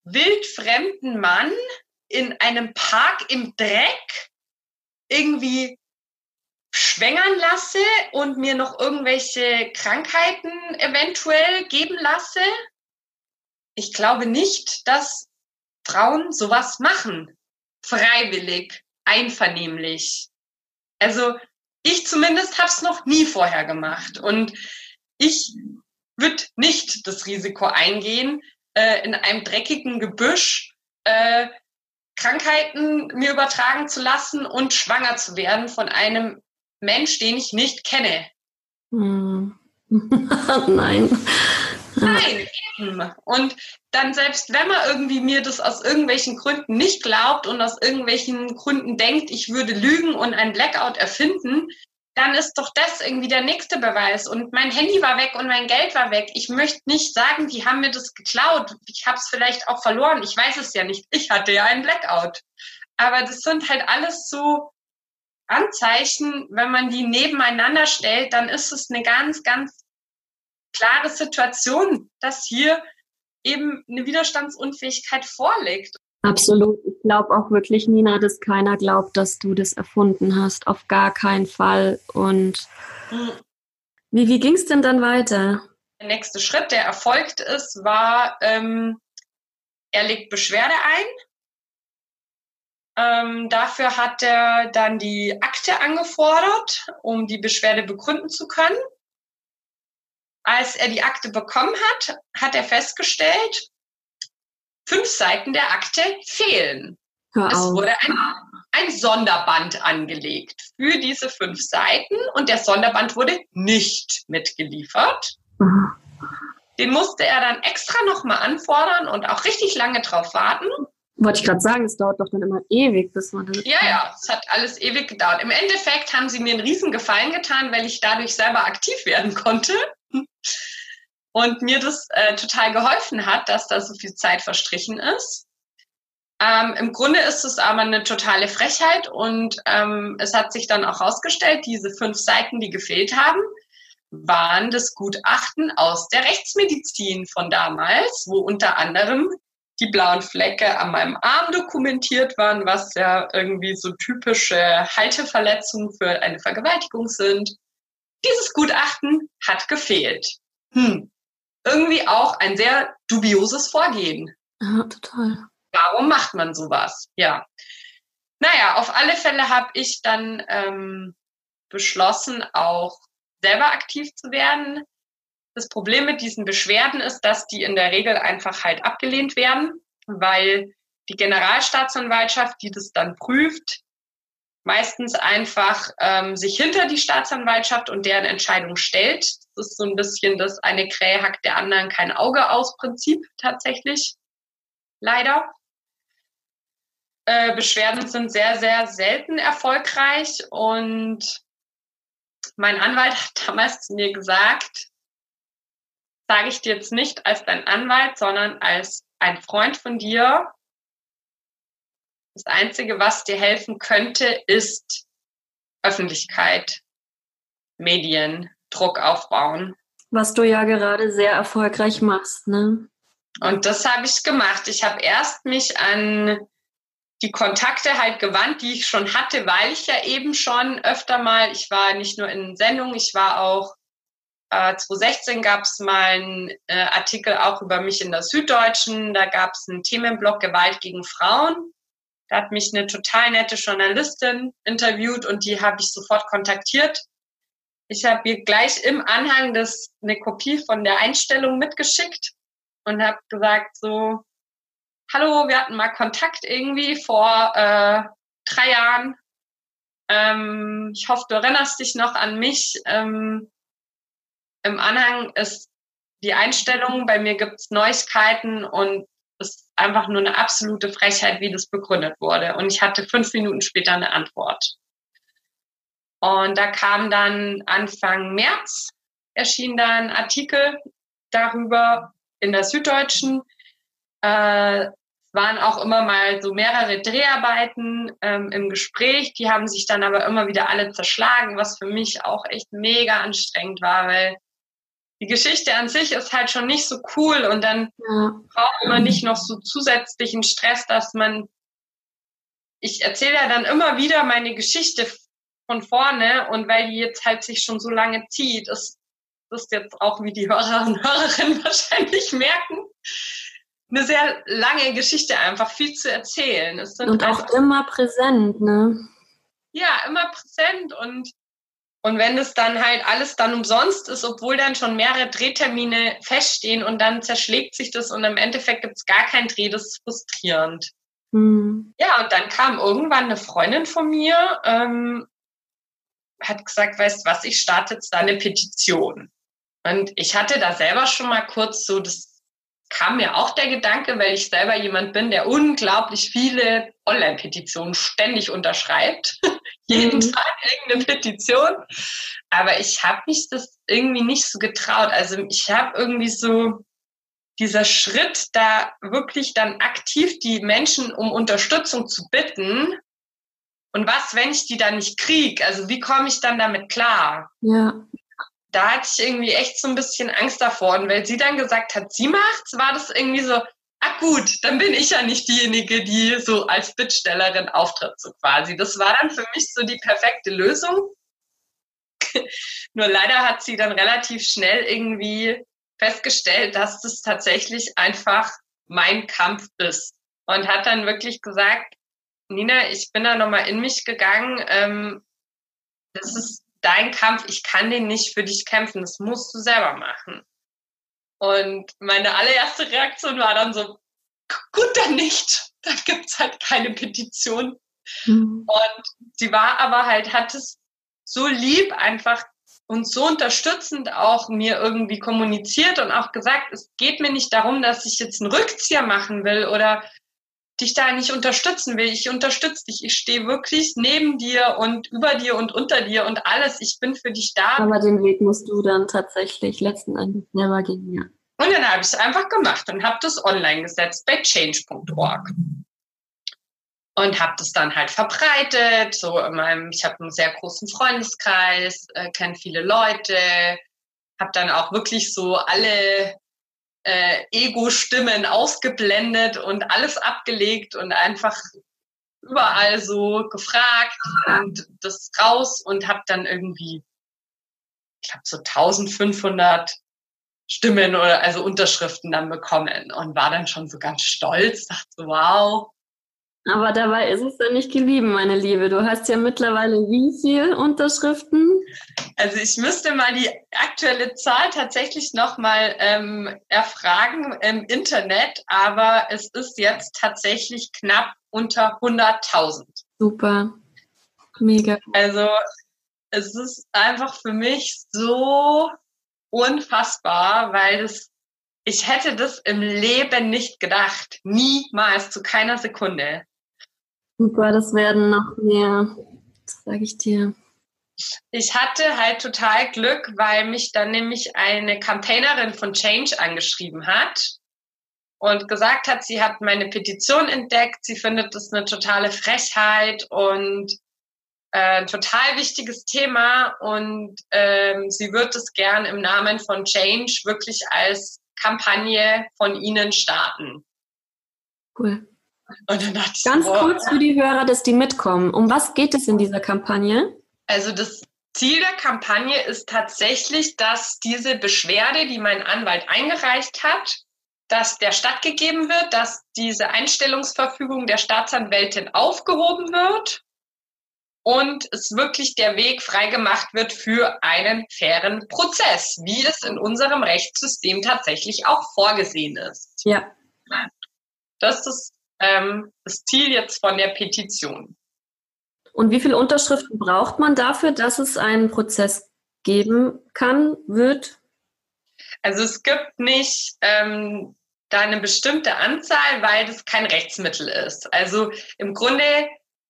wildfremden Mann in einem Park im Dreck irgendwie schwängern lasse und mir noch irgendwelche Krankheiten eventuell geben lasse. Ich glaube nicht, dass Frauen sowas machen. Freiwillig, einvernehmlich. Also ich zumindest habe es noch nie vorher gemacht. Und ich würde nicht das Risiko eingehen, äh, in einem dreckigen Gebüsch äh, Krankheiten mir übertragen zu lassen und schwanger zu werden von einem Mensch, den ich nicht kenne. Hm. Nein. Nein, eben. Und dann selbst wenn man irgendwie mir das aus irgendwelchen Gründen nicht glaubt und aus irgendwelchen Gründen denkt, ich würde lügen und ein Blackout erfinden, dann ist doch das irgendwie der nächste Beweis. Und mein Handy war weg und mein Geld war weg. Ich möchte nicht sagen, die haben mir das geklaut. Ich habe es vielleicht auch verloren. Ich weiß es ja nicht. Ich hatte ja einen Blackout. Aber das sind halt alles so Anzeichen, wenn man die nebeneinander stellt, dann ist es eine ganz, ganz klare Situation, dass hier eben eine Widerstandsunfähigkeit vorliegt. Absolut. Ich glaube auch wirklich, Nina, dass keiner glaubt, dass du das erfunden hast. Auf gar keinen Fall. Und mhm. wie, wie ging es denn dann weiter? Der nächste Schritt, der erfolgt ist, war, ähm, er legt Beschwerde ein ähm, dafür hat er dann die Akte angefordert, um die Beschwerde begründen zu können. Als er die Akte bekommen hat, hat er festgestellt, fünf Seiten der Akte fehlen. Es wurde ein, ein Sonderband angelegt für diese fünf Seiten und der Sonderband wurde nicht mitgeliefert. Mhm. Den musste er dann extra nochmal anfordern und auch richtig lange drauf warten. Wollte ich gerade sagen, es dauert doch dann immer ewig, bis man das. Ja, ja, es hat alles ewig gedauert. Im Endeffekt haben sie mir einen riesen Gefallen getan, weil ich dadurch selber aktiv werden konnte. Und mir das äh, total geholfen hat, dass da so viel Zeit verstrichen ist. Ähm, Im Grunde ist es aber eine totale Frechheit und ähm, es hat sich dann auch herausgestellt, diese fünf Seiten, die gefehlt haben, waren das Gutachten aus der Rechtsmedizin von damals, wo unter anderem die blauen Flecke an meinem Arm dokumentiert waren, was ja irgendwie so typische Halteverletzungen für eine Vergewaltigung sind. Dieses Gutachten hat gefehlt. Hm. Irgendwie auch ein sehr dubioses Vorgehen. Ja, total. Warum macht man sowas? Ja. Naja, auf alle Fälle habe ich dann ähm, beschlossen, auch selber aktiv zu werden. Das Problem mit diesen Beschwerden ist, dass die in der Regel einfach halt abgelehnt werden, weil die Generalstaatsanwaltschaft, die das dann prüft, meistens einfach ähm, sich hinter die Staatsanwaltschaft und deren Entscheidung stellt. Das ist so ein bisschen das eine Krähe hackt der anderen kein Auge aus Prinzip tatsächlich. Leider. Äh, Beschwerden sind sehr, sehr selten erfolgreich und mein Anwalt hat damals zu mir gesagt, sage ich dir jetzt nicht als dein Anwalt, sondern als ein Freund von dir. Das Einzige, was dir helfen könnte, ist Öffentlichkeit, Medien, Druck aufbauen. Was du ja gerade sehr erfolgreich machst, ne? Und das habe ich gemacht. Ich habe erst mich an die Kontakte halt gewandt, die ich schon hatte, weil ich ja eben schon öfter mal, ich war nicht nur in Sendungen, ich war auch äh, 2016 gab es mal einen äh, Artikel auch über mich in der Süddeutschen. Da gab es einen Themenblock Gewalt gegen Frauen. Da hat mich eine total nette Journalistin interviewt und die habe ich sofort kontaktiert. Ich habe ihr gleich im Anhang das, eine Kopie von der Einstellung mitgeschickt und habe gesagt so, hallo, wir hatten mal Kontakt irgendwie vor äh, drei Jahren. Ähm, ich hoffe, du erinnerst dich noch an mich. Ähm, im Anhang ist die Einstellung, bei mir gibt es Neuigkeiten und ist einfach nur eine absolute Frechheit, wie das begründet wurde. Und ich hatte fünf Minuten später eine Antwort. Und da kam dann Anfang März, erschien da ein Artikel darüber in der Süddeutschen. Äh, waren auch immer mal so mehrere Dreharbeiten ähm, im Gespräch. Die haben sich dann aber immer wieder alle zerschlagen, was für mich auch echt mega anstrengend war, weil die Geschichte an sich ist halt schon nicht so cool und dann ja. braucht man nicht noch so zusätzlichen Stress, dass man, ich erzähle ja dann immer wieder meine Geschichte von vorne und weil die jetzt halt sich schon so lange zieht, ist das jetzt auch, wie die Hörer und Hörerinnen wahrscheinlich merken, eine sehr lange Geschichte einfach, viel zu erzählen. und auch immer präsent, ne? Ja, immer präsent und Und wenn es dann halt alles dann umsonst ist, obwohl dann schon mehrere Drehtermine feststehen und dann zerschlägt sich das und im Endeffekt gibt es gar keinen Dreh, das ist frustrierend. Mhm. Ja, und dann kam irgendwann eine Freundin von mir, ähm, hat gesagt, weißt was, ich starte jetzt da eine Petition. Und ich hatte da selber schon mal kurz so das kam mir auch der Gedanke, weil ich selber jemand bin, der unglaublich viele Online-Petitionen ständig unterschreibt. Jeden mhm. Tag irgendeine Petition. Aber ich habe mich das irgendwie nicht so getraut. Also ich habe irgendwie so dieser Schritt, da wirklich dann aktiv die Menschen um Unterstützung zu bitten. Und was, wenn ich die dann nicht kriege? Also wie komme ich dann damit klar? Ja da hatte ich irgendwie echt so ein bisschen Angst davor. Und weil sie dann gesagt hat, sie macht's, war das irgendwie so, gut, dann bin ich ja nicht diejenige, die so als Bittstellerin auftritt, so quasi. Das war dann für mich so die perfekte Lösung. Nur leider hat sie dann relativ schnell irgendwie festgestellt, dass das tatsächlich einfach mein Kampf ist. Und hat dann wirklich gesagt, Nina, ich bin da nochmal in mich gegangen. Ähm, das ist dein Kampf, ich kann den nicht für dich kämpfen, das musst du selber machen. Und meine allererste Reaktion war dann so, gut, dann nicht. Dann gibt's halt keine Petition. Mhm. Und sie war aber halt, hat es so lieb einfach und so unterstützend auch mir irgendwie kommuniziert und auch gesagt, es geht mir nicht darum, dass ich jetzt einen Rückzieher machen will oder dich da nicht unterstützen will. Ich unterstütze dich. Ich stehe wirklich neben dir und über dir und unter dir und alles. Ich bin für dich da. Aber den Weg musst du dann tatsächlich letzten Endes selber gehen, ja. Und dann habe ich es einfach gemacht und habe das online gesetzt bei change.org. Und habe das dann halt verbreitet. So in meinem, ich habe einen sehr großen Freundeskreis, äh, kenne viele Leute, habe dann auch wirklich so alle äh, Ego-Stimmen ausgeblendet und alles abgelegt und einfach überall so gefragt und das raus und habe dann irgendwie, ich glaube, so 1500 Stimmen oder also Unterschriften dann bekommen und war dann schon so ganz stolz, dachte so, wow, aber dabei ist es ja nicht geblieben, meine Liebe. Du hast ja mittlerweile wie viel Unterschriften? Also ich müsste mal die aktuelle Zahl tatsächlich nochmal ähm, erfragen im Internet, aber es ist jetzt tatsächlich knapp unter 100.000. Super, mega. Also es ist einfach für mich so unfassbar, weil es ich hätte das im Leben nicht gedacht. Niemals, zu keiner Sekunde. Super, das werden noch mehr, sage ich dir. Ich hatte halt total Glück, weil mich dann nämlich eine Campaignerin von Change angeschrieben hat und gesagt hat, sie hat meine Petition entdeckt, sie findet das eine totale Frechheit und äh, ein total wichtiges Thema und ähm, sie wird es gern im Namen von Change wirklich als Kampagne von Ihnen starten. Cool. Und dann dachte ich, Ganz so, kurz für die Hörer, dass die mitkommen. Um was geht es in dieser Kampagne? Also das Ziel der Kampagne ist tatsächlich, dass diese Beschwerde, die mein Anwalt eingereicht hat, dass der stattgegeben wird, dass diese Einstellungsverfügung der Staatsanwältin aufgehoben wird und es wirklich der Weg freigemacht wird für einen fairen Prozess, wie es in unserem Rechtssystem tatsächlich auch vorgesehen ist. Ja. Das ist ähm, das Ziel jetzt von der Petition. Und wie viele Unterschriften braucht man dafür, dass es einen Prozess geben kann, wird? Also es gibt nicht ähm, da eine bestimmte Anzahl, weil das kein Rechtsmittel ist. Also im Grunde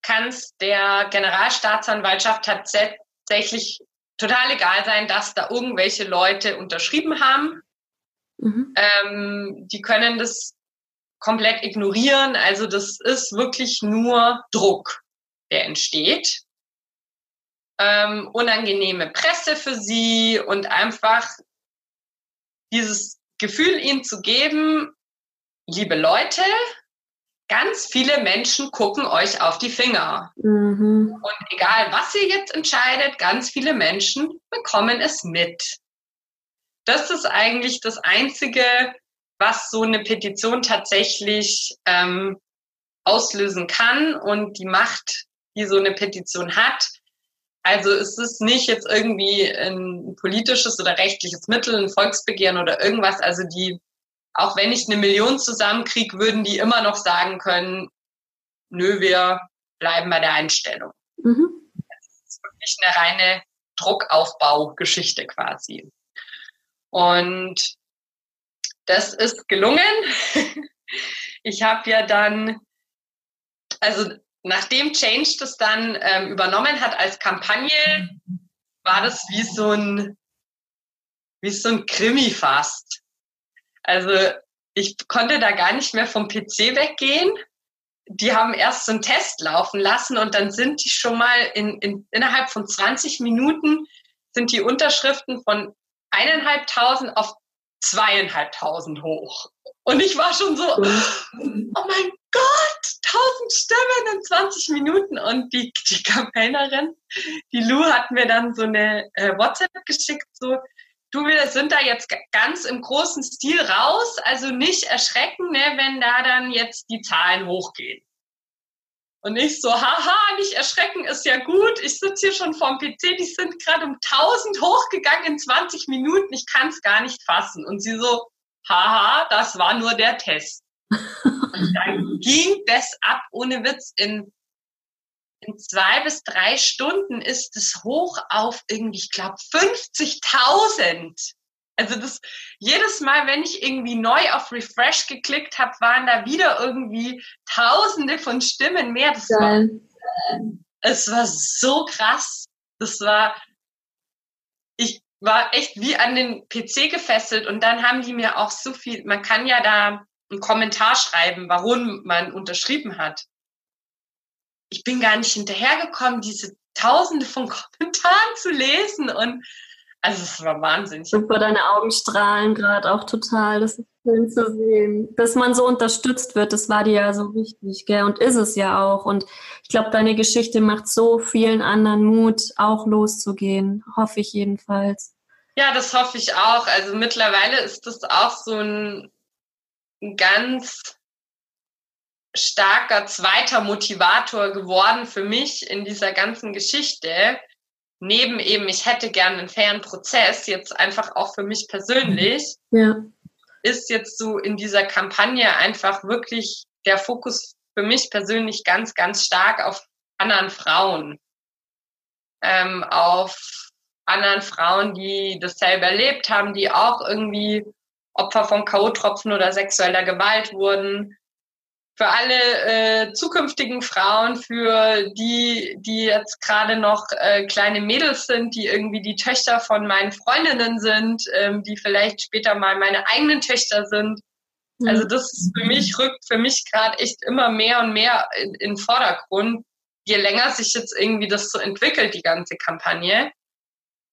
kann es der Generalstaatsanwaltschaft tatsächlich total egal sein, dass da irgendwelche Leute unterschrieben haben. Mhm. Ähm, die können das komplett ignorieren. Also das ist wirklich nur Druck, der entsteht. Ähm, unangenehme Presse für sie und einfach dieses Gefühl ihnen zu geben, liebe Leute, ganz viele Menschen gucken euch auf die Finger. Mhm. Und egal, was ihr jetzt entscheidet, ganz viele Menschen bekommen es mit. Das ist eigentlich das Einzige, was so eine Petition tatsächlich ähm, auslösen kann und die Macht, die so eine Petition hat. Also es ist nicht jetzt irgendwie ein politisches oder rechtliches Mittel, ein Volksbegehren oder irgendwas. Also die, auch wenn ich eine Million zusammenkriege, würden die immer noch sagen können, nö, wir bleiben bei der Einstellung. Mhm. Das ist wirklich eine reine Druckaufbaugeschichte quasi. Und das ist gelungen. Ich habe ja dann, also nachdem Change das dann ähm, übernommen hat als Kampagne, war das wie so ein, wie so ein Krimi fast. Also ich konnte da gar nicht mehr vom PC weggehen. Die haben erst so einen Test laufen lassen und dann sind die schon mal in, in innerhalb von 20 Minuten sind die Unterschriften von eineinhalbtausend auf zweieinhalbtausend hoch. Und ich war schon so, oh mein Gott, tausend Stimmen in 20 Minuten. Und die, die Campaignerin, die Lou, hat mir dann so eine äh, WhatsApp geschickt, so, du, wir sind da jetzt ganz im großen Stil raus, also nicht erschrecken, ne, wenn da dann jetzt die Zahlen hochgehen. Und ich so, haha, nicht erschrecken ist ja gut. Ich sitze hier schon vorm PC, die sind gerade um 1000 hochgegangen in 20 Minuten. Ich kann es gar nicht fassen. Und sie so, haha, das war nur der Test. Und dann ging das ab, ohne Witz, in, in zwei bis drei Stunden ist es hoch auf irgendwie, ich glaube, 50.000. Also das jedes Mal, wenn ich irgendwie neu auf Refresh geklickt habe, waren da wieder irgendwie Tausende von Stimmen mehr. Das war, es war so krass. Das war, ich war echt wie an den PC gefesselt und dann haben die mir auch so viel. Man kann ja da einen Kommentar schreiben, warum man unterschrieben hat. Ich bin gar nicht hinterhergekommen, diese Tausende von Kommentaren zu lesen und also es war wahnsinnig. Super, deine Augen strahlen gerade auch total. Das ist schön zu sehen. Dass man so unterstützt wird, das war dir ja so wichtig, gell? Und ist es ja auch. Und ich glaube, deine Geschichte macht so vielen anderen Mut, auch loszugehen. Hoffe ich jedenfalls. Ja, das hoffe ich auch. Also mittlerweile ist das auch so ein, ein ganz starker zweiter Motivator geworden für mich in dieser ganzen Geschichte, neben eben, ich hätte gerne einen fairen Prozess, jetzt einfach auch für mich persönlich, ja. ist jetzt so in dieser Kampagne einfach wirklich der Fokus für mich persönlich ganz, ganz stark auf anderen Frauen. Ähm, auf anderen Frauen, die dasselbe erlebt haben, die auch irgendwie Opfer von K.O.-Tropfen oder sexueller Gewalt wurden, für alle äh, zukünftigen Frauen, für die, die jetzt gerade noch äh, kleine Mädels sind, die irgendwie die Töchter von meinen Freundinnen sind, ähm, die vielleicht später mal meine eigenen Töchter sind. Mhm. Also das ist für mich, rückt für mich gerade echt immer mehr und mehr in, in den Vordergrund, je länger sich jetzt irgendwie das so entwickelt, die ganze Kampagne.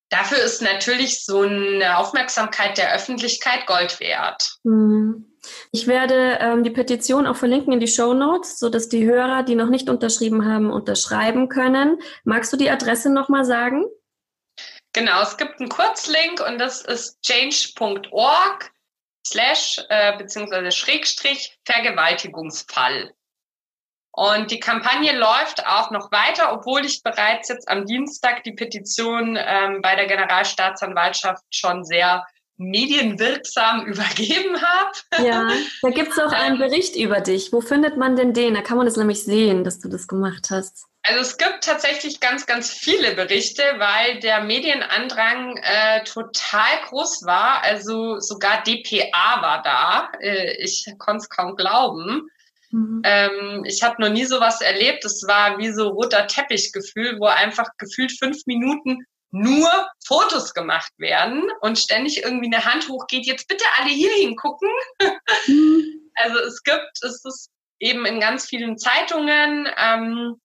Dafür ist natürlich so eine Aufmerksamkeit der Öffentlichkeit Gold wert. Mhm. Ich werde ähm, die Petition auch verlinken in die Show Notes, sodass die Hörer, die noch nicht unterschrieben haben, unterschreiben können. Magst du die Adresse nochmal sagen? Genau, es gibt einen Kurzlink und das ist change.org slash äh, beziehungsweise Schrägstrich Vergewaltigungsfall. Und die Kampagne läuft auch noch weiter, obwohl ich bereits jetzt am Dienstag die Petition ähm, bei der Generalstaatsanwaltschaft schon sehr medienwirksam übergeben habe. Ja, da gibt es auch einen Bericht über dich. Wo findet man denn den? Da kann man das nämlich sehen, dass du das gemacht hast. Also es gibt tatsächlich ganz, ganz viele Berichte, weil der Medienandrang äh, total groß war. Also sogar DPA war da. Äh, ich konnte es kaum glauben. Mhm. Ähm, ich habe noch nie sowas erlebt. Es war wie so roter Teppichgefühl, wo einfach gefühlt fünf Minuten nur Fotos gemacht werden und ständig irgendwie eine Hand hochgeht, jetzt bitte alle hier hingucken. Mhm. Also es gibt, es ist eben in ganz vielen Zeitungen, ähm,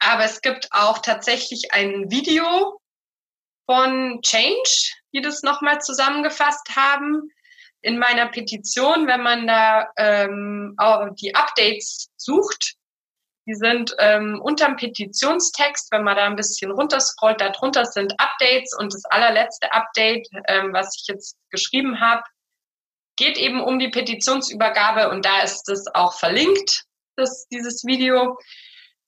aber es gibt auch tatsächlich ein Video von Change, die das nochmal zusammengefasst haben. In meiner Petition, wenn man da ähm, die Updates sucht, die sind ähm, unterm Petitionstext, wenn man da ein bisschen runterscrollt, darunter sind Updates und das allerletzte Update, ähm, was ich jetzt geschrieben habe, geht eben um die Petitionsübergabe und da ist es auch verlinkt, das, dieses Video.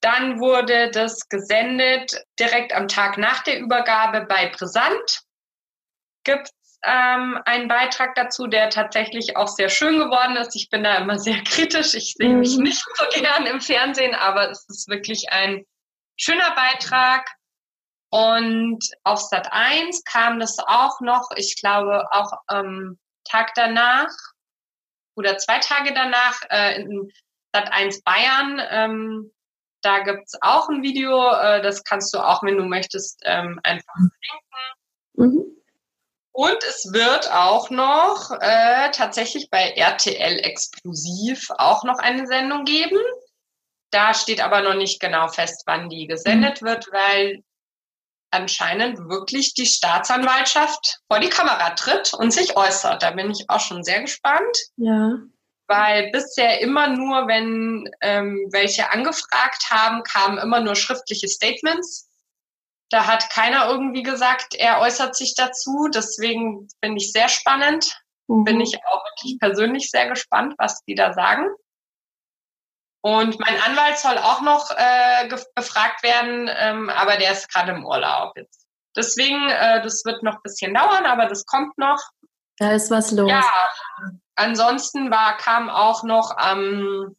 Dann wurde das gesendet direkt am Tag nach der Übergabe bei Brisant. Gibt ähm, einen Beitrag dazu, der tatsächlich auch sehr schön geworden ist. Ich bin da immer sehr kritisch. Ich sehe mich mhm. nicht so gern im Fernsehen, aber es ist wirklich ein schöner Beitrag. Und auf Sat 1 kam das auch noch, ich glaube auch am ähm, Tag danach oder zwei Tage danach äh, in Sat 1 Bayern. Ähm, da gibt's auch ein Video, äh, das kannst du auch, wenn du möchtest, ähm, einfach verlinken. Mhm. Und es wird auch noch äh, tatsächlich bei RTL exklusiv auch noch eine Sendung geben. Da steht aber noch nicht genau fest, wann die gesendet mhm. wird, weil anscheinend wirklich die Staatsanwaltschaft vor die Kamera tritt und sich äußert. Da bin ich auch schon sehr gespannt. Ja. Weil bisher immer nur, wenn ähm, welche angefragt haben, kamen immer nur schriftliche Statements. Da hat keiner irgendwie gesagt, er äußert sich dazu. Deswegen finde ich sehr spannend. Mhm. Bin ich auch wirklich persönlich sehr gespannt, was die da sagen. Und mein Anwalt soll auch noch äh, befragt werden, ähm, aber der ist gerade im Urlaub jetzt. Deswegen, äh, das wird noch ein bisschen dauern, aber das kommt noch. Da ist was los. Ja, ansonsten war, kam auch noch am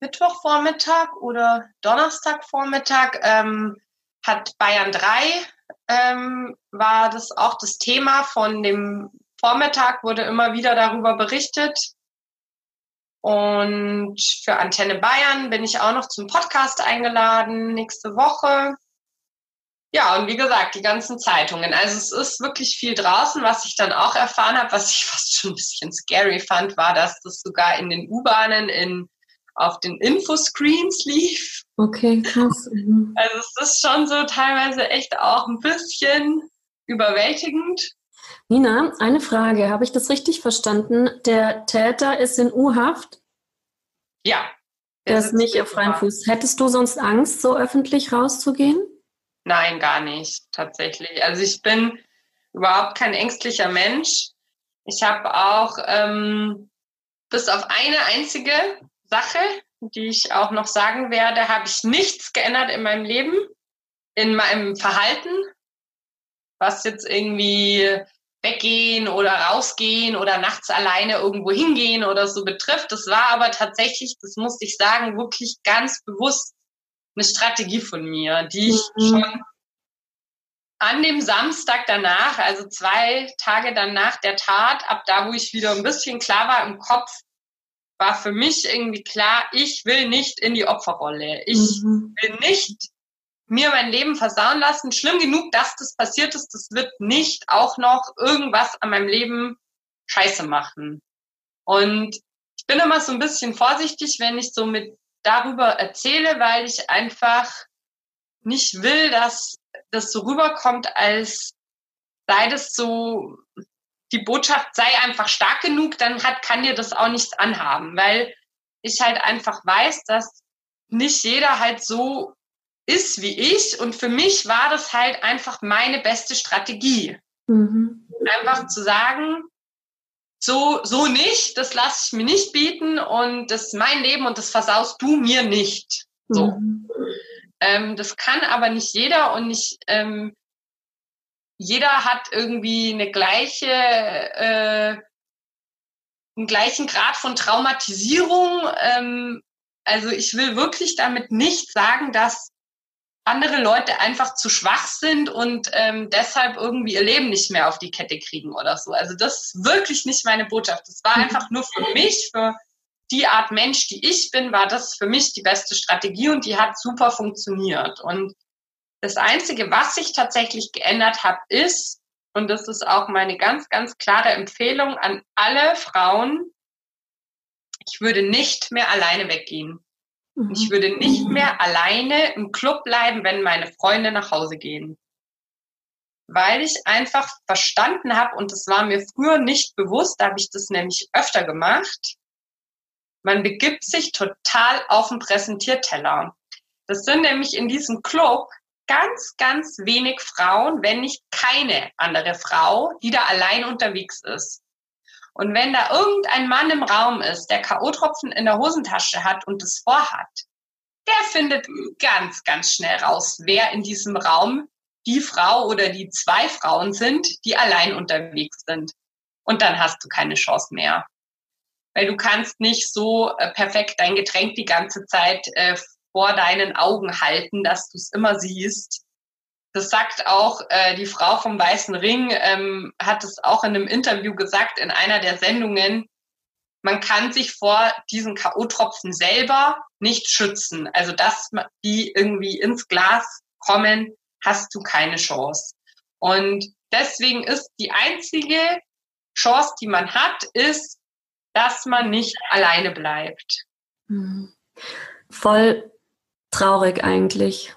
Mittwochvormittag oder Donnerstagvormittag ähm, hat Bayern 3 ähm, war das auch das Thema von dem Vormittag, wurde immer wieder darüber berichtet, und für Antenne Bayern bin ich auch noch zum Podcast eingeladen nächste Woche. Ja, und wie gesagt, die ganzen Zeitungen. Also es ist wirklich viel draußen. Was ich dann auch erfahren habe, was ich fast schon ein bisschen scary fand, war, dass das sogar in den U-Bahnen in auf den Infoscreens lief. Okay, krass. Mhm. Also es ist schon so teilweise echt auch ein bisschen überwältigend. Nina, eine Frage. Habe ich das richtig verstanden? Der Täter ist in U-Haft? Ja. Der ist nicht auf freiem Fuß. Hättest du sonst Angst, so öffentlich rauszugehen? Nein, gar nicht, tatsächlich. Also ich bin überhaupt kein ängstlicher Mensch. Ich habe auch ähm, bis auf eine einzige Sache, die ich auch noch sagen werde, habe ich nichts geändert in meinem Leben, in meinem Verhalten, was jetzt irgendwie weggehen oder rausgehen oder nachts alleine irgendwo hingehen oder so betrifft. Das war aber tatsächlich, das muss ich sagen, wirklich ganz bewusst eine Strategie von mir, die ich mhm. schon an dem Samstag danach, also zwei Tage danach der Tat, ab da, wo ich wieder ein bisschen klar war im Kopf, war für mich irgendwie klar, ich will nicht in die Opferrolle. Ich mhm. will nicht mir mein Leben versauen lassen. Schlimm genug, dass das passiert ist. Das wird nicht auch noch irgendwas an meinem Leben scheiße machen. Und ich bin immer so ein bisschen vorsichtig, wenn ich so mit darüber erzähle, weil ich einfach nicht will, dass das so rüberkommt, als sei das so, die Botschaft sei einfach stark genug, dann hat, kann dir das auch nichts anhaben, weil ich halt einfach weiß, dass nicht jeder halt so ist wie ich. Und für mich war das halt einfach meine beste Strategie. Mhm. Einfach zu sagen, so, so nicht, das lasse ich mir nicht bieten und das ist mein Leben und das versaust du mir nicht. So. Mhm. Ähm, das kann aber nicht jeder und nicht ähm, jeder hat irgendwie eine gleiche, äh, einen gleichen Grad von Traumatisierung. Ähm, also ich will wirklich damit nicht sagen, dass andere Leute einfach zu schwach sind und ähm, deshalb irgendwie ihr Leben nicht mehr auf die Kette kriegen oder so. Also das ist wirklich nicht meine Botschaft. Das war mhm. einfach nur für mich, für die Art Mensch, die ich bin, war das für mich die beste Strategie und die hat super funktioniert. Und das Einzige, was sich tatsächlich geändert hat, ist, und das ist auch meine ganz, ganz klare Empfehlung an alle Frauen, ich würde nicht mehr alleine weggehen. Mhm. Ich würde nicht mehr alleine im Club bleiben, wenn meine Freunde nach Hause gehen. Weil ich einfach verstanden habe, und das war mir früher nicht bewusst, da habe ich das nämlich öfter gemacht, man begibt sich total auf den Präsentierteller. Das sind nämlich in diesem Club ganz, ganz wenig Frauen, wenn nicht keine andere Frau, die da allein unterwegs ist. Und wenn da irgendein Mann im Raum ist, der K.O.-Tropfen in der Hosentasche hat und das vorhat, der findet ganz, ganz schnell raus, wer in diesem Raum die Frau oder die zwei Frauen sind, die allein unterwegs sind. Und dann hast du keine Chance mehr. Weil du kannst nicht so äh, perfekt dein Getränk die ganze Zeit äh, vor deinen Augen halten, dass du es immer siehst. Das sagt auch äh, die Frau vom Weißen Ring, ähm, hat es auch in einem Interview gesagt, in einer der Sendungen, man kann sich vor diesen K.O.-Tropfen selber nicht schützen. Also, dass die irgendwie ins Glas kommen, hast du keine Chance. Und deswegen ist die einzige Chance, die man hat, ist, dass man nicht alleine bleibt. Hm. Voll traurig eigentlich,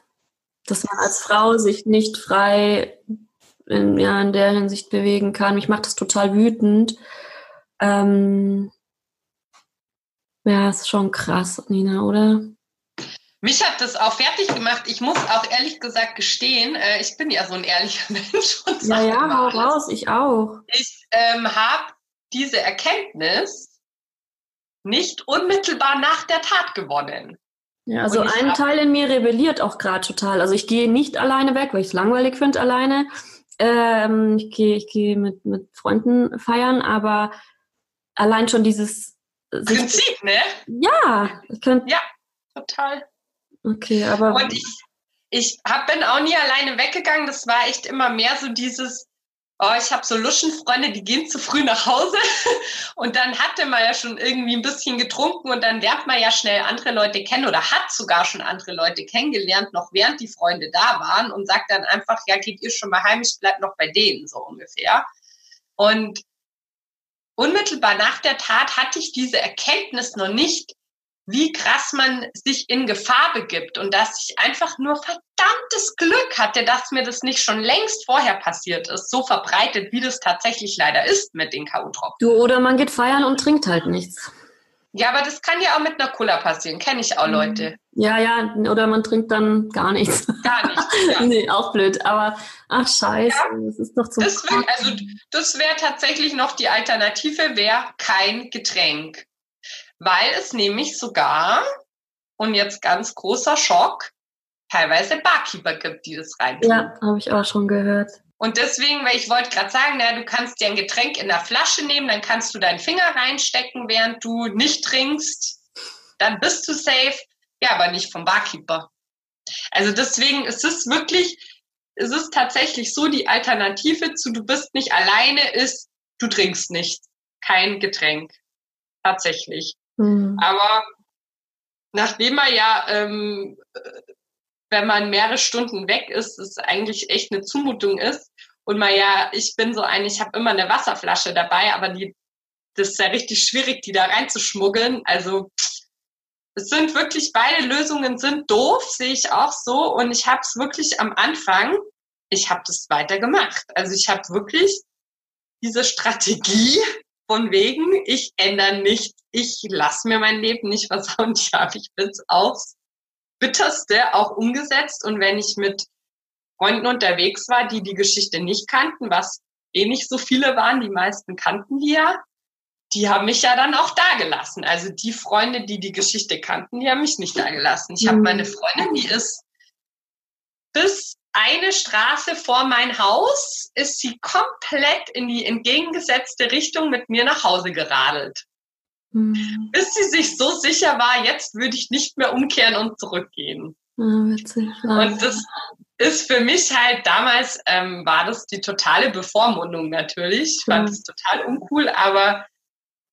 dass man als Frau sich nicht frei in, ja, in der Hinsicht bewegen kann. Mich macht das total wütend. Ähm, ja, ist schon krass, Nina, oder? Mich hat das auch fertig gemacht. Ich muss auch ehrlich gesagt gestehen, äh, ich bin ja so ein ehrlicher Mensch. Und ja, ja, hau raus, ich auch. Ich ähm, habe diese Erkenntnis nicht unmittelbar nach der Tat gewonnen. Ja, also ein Teil in mir rebelliert auch gerade total. Also ich gehe nicht alleine weg, weil ich es langweilig finde alleine. Ähm, ich gehe ich geh mit, mit Freunden feiern, aber allein schon dieses Prinzip, ne? Ja, ich könnte. Ja, total. Okay, aber. Und ich, ich hab, bin auch nie alleine weggegangen. Das war echt immer mehr so dieses, oh, ich habe so Luschenfreunde, die gehen zu früh nach Hause. Und dann hatte man ja schon irgendwie ein bisschen getrunken und dann lernt man ja schnell andere Leute kennen oder hat sogar schon andere Leute kennengelernt, noch während die Freunde da waren und sagt dann einfach, ja, geht ihr schon mal heim, ich bleib noch bei denen, so ungefähr. Und unmittelbar nach der Tat hatte ich diese Erkenntnis noch nicht, wie krass man sich in Gefahr begibt und dass ich einfach nur verdammtes Glück hatte, dass mir das nicht schon längst vorher passiert ist, so verbreitet, wie das tatsächlich leider ist mit den K.O.-Tropfen. Du, oder man geht feiern und trinkt halt nichts. Ja, aber das kann ja auch mit einer Cola passieren, kenne ich auch mhm. Leute. Ja, ja, oder man trinkt dann gar nichts. Gar nichts, ja. nee, auch blöd, aber ach scheiße, ja, das ist doch zum das wär, Also das wäre tatsächlich noch die Alternative, wäre kein Getränk weil es nämlich sogar, und jetzt ganz großer Schock, teilweise Barkeeper gibt, die das rein. Ja, habe ich auch schon gehört. Und deswegen, weil ich wollte gerade sagen, na, du kannst dir ein Getränk in der Flasche nehmen, dann kannst du deinen Finger reinstecken, während du nicht trinkst. Dann bist du safe. Ja, aber nicht vom Barkeeper. Also deswegen ist es wirklich, es ist tatsächlich so, die Alternative zu du bist nicht alleine ist, du trinkst nichts. Kein Getränk. Tatsächlich. Mhm. Aber nachdem man ja, ähm, wenn man mehrere Stunden weg ist, es eigentlich echt eine Zumutung ist und man ja, ich bin so ein, ich habe immer eine Wasserflasche dabei, aber die, das ist ja richtig schwierig, die da reinzuschmuggeln. Also es sind wirklich beide Lösungen sind doof, sehe ich auch so. Und ich habe es wirklich am Anfang, ich habe das weiter gemacht. Also ich habe wirklich diese Strategie von wegen, ich ändere nichts, ich lasse mir mein Leben nicht versauen. Ja, ich bin es aufs Bitterste auch umgesetzt. Und wenn ich mit Freunden unterwegs war, die die Geschichte nicht kannten, was eh nicht so viele waren, die meisten kannten die ja, die haben mich ja dann auch da gelassen. Also die Freunde, die die Geschichte kannten, die haben mich nicht da gelassen. Ich habe mhm. meine Freundin, die ist bis eine Straße vor mein Haus ist sie komplett in die entgegengesetzte Richtung mit mir nach Hause geradelt. Mhm. Bis sie sich so sicher war, jetzt würde ich nicht mehr umkehren und zurückgehen. Witzig, und das ist für mich halt damals, ähm, war das die totale Bevormundung natürlich. Ich fand es total uncool, aber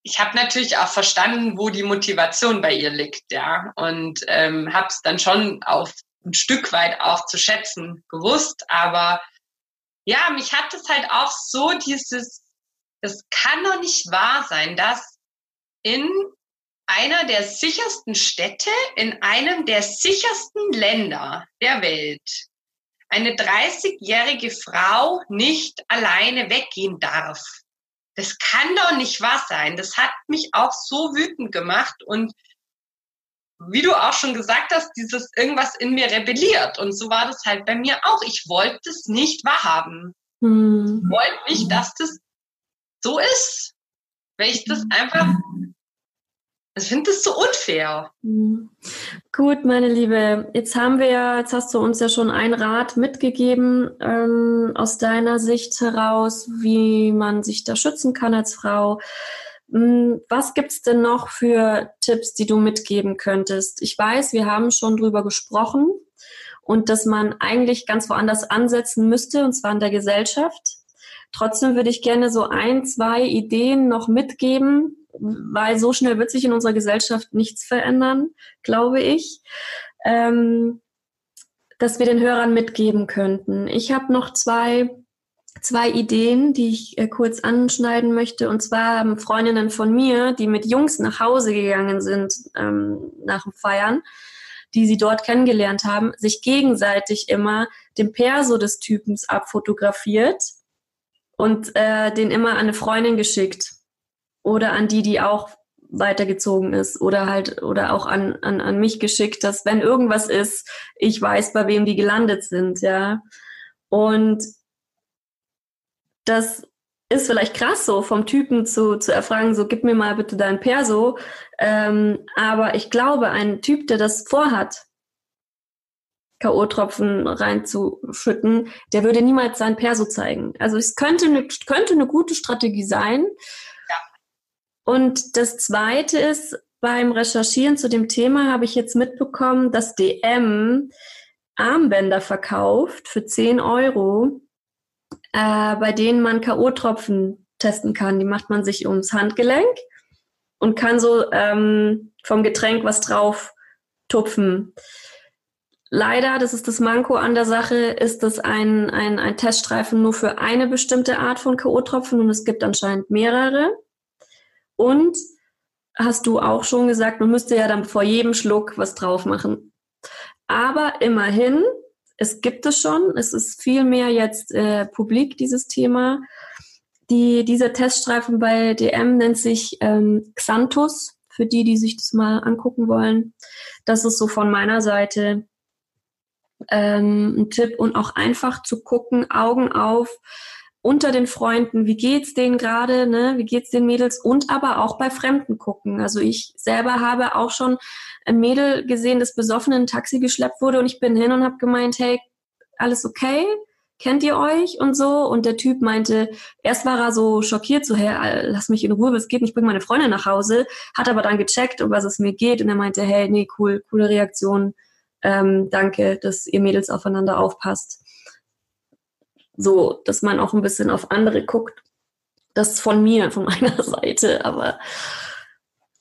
ich habe natürlich auch verstanden, wo die Motivation bei ihr liegt, ja. Und ähm, habe es dann schon auf ein Stück weit auch zu schätzen gewusst. Aber ja, mich hat es halt auch so dieses, es kann doch nicht wahr sein, dass in einer der sichersten Städte, in einem der sichersten Länder der Welt, eine 30-jährige Frau nicht alleine weggehen darf. Das kann doch nicht wahr sein. Das hat mich auch so wütend gemacht und wie du auch schon gesagt hast, dieses irgendwas in mir rebelliert. Und so war das halt bei mir auch. Ich wollte es nicht wahrhaben. Hm. Ich wollte nicht, dass das so ist. Weil ich das einfach Ich finde das so unfair. Mhm. Gut, meine Liebe, jetzt haben wir ja, jetzt hast du uns ja schon einen Rat mitgegeben ähm, aus deiner Sicht heraus, wie man sich da schützen kann als Frau. Hm, was gibt's denn noch für Tipps, die du mitgeben könntest? Ich weiß, wir haben schon drüber gesprochen und dass man eigentlich ganz woanders ansetzen müsste, und zwar in der Gesellschaft. Trotzdem würde ich gerne so ein, zwei Ideen noch mitgeben, weil so schnell wird sich in unserer Gesellschaft nichts verändern, glaube ich, ähm, dass wir den Hörern mitgeben könnten. Ich habe noch zwei, zwei Ideen, die ich äh, kurz anschneiden möchte. Und zwar haben Freundinnen von mir, die mit Jungs nach Hause gegangen sind ähm, nach dem Feiern, die sie dort kennengelernt haben, sich gegenseitig immer den Perso des Typens abfotografiert und äh, den immer an eine Freundin geschickt oder an die, die auch weitergezogen ist oder halt oder auch an, an, an mich geschickt, dass wenn irgendwas ist, ich weiß, bei wem die gelandet sind, ja. Und das ist vielleicht krass so vom Typen zu, zu erfragen, so gib mir mal bitte dein Perso. Ähm, aber ich glaube, ein Typ, der das vorhat, K.O.-Tropfen reinzuschütten, der würde niemals sein Perso zeigen. Also es könnte eine, könnte eine gute Strategie sein, und das Zweite ist, beim Recherchieren zu dem Thema habe ich jetzt mitbekommen, dass DM Armbänder verkauft für 10 Euro, äh, bei denen man K.O.-Tropfen testen kann. Die macht man sich ums Handgelenk und kann so ähm, vom Getränk was drauf tupfen. Leider, das ist das Manko an der Sache, ist das ein, ein, ein Teststreifen nur für eine bestimmte Art von K.O.-Tropfen und es gibt anscheinend mehrere. Und hast du auch schon gesagt, man müsste ja dann vor jedem Schluck was drauf machen. Aber immerhin, es gibt es schon, es ist viel mehr jetzt äh, publik, dieses Thema. Die, dieser Teststreifen bei DM nennt sich ähm, Xanthus, für die, die sich das mal angucken wollen. Das ist so von meiner Seite ähm, ein Tipp und auch einfach zu gucken, Augen auf, unter den Freunden, wie geht's denen gerade, ne? wie geht's den Mädels und aber auch bei Fremden gucken. Also ich selber habe auch schon ein Mädel gesehen, das besoffen in ein Taxi geschleppt wurde und ich bin hin und habe gemeint, hey, alles okay? Kennt ihr euch und so? Und der Typ meinte, erst war er so schockiert, so, hey, lass mich in Ruhe, was geht nicht, bring meine Freundin nach Hause, hat aber dann gecheckt, um was es mir geht und er meinte, hey, nee, cool, coole Reaktion, ähm, danke, dass ihr Mädels aufeinander aufpasst. So, dass man auch ein bisschen auf andere guckt. Das ist von mir, von meiner Seite. Aber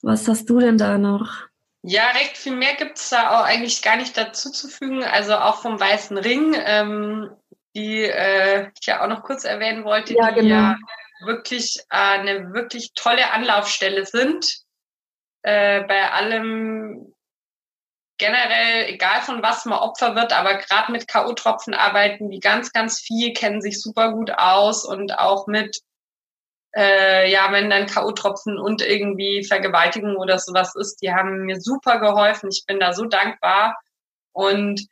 was hast du denn da noch? Ja, recht viel mehr gibt es da auch eigentlich gar nicht dazu zu fügen. Also auch vom Weißen Ring, ähm, die äh, ich ja auch noch kurz erwähnen wollte, ja, die genau. ja wirklich äh, eine wirklich tolle Anlaufstelle sind. Äh, bei allem generell, egal von was man Opfer wird, aber gerade mit K.O.-Tropfen arbeiten die ganz, ganz viel, kennen sich super gut aus und auch mit, äh, ja, wenn dann K.O.-Tropfen und irgendwie Vergewaltigung oder sowas ist, die haben mir super geholfen. Ich bin da so dankbar und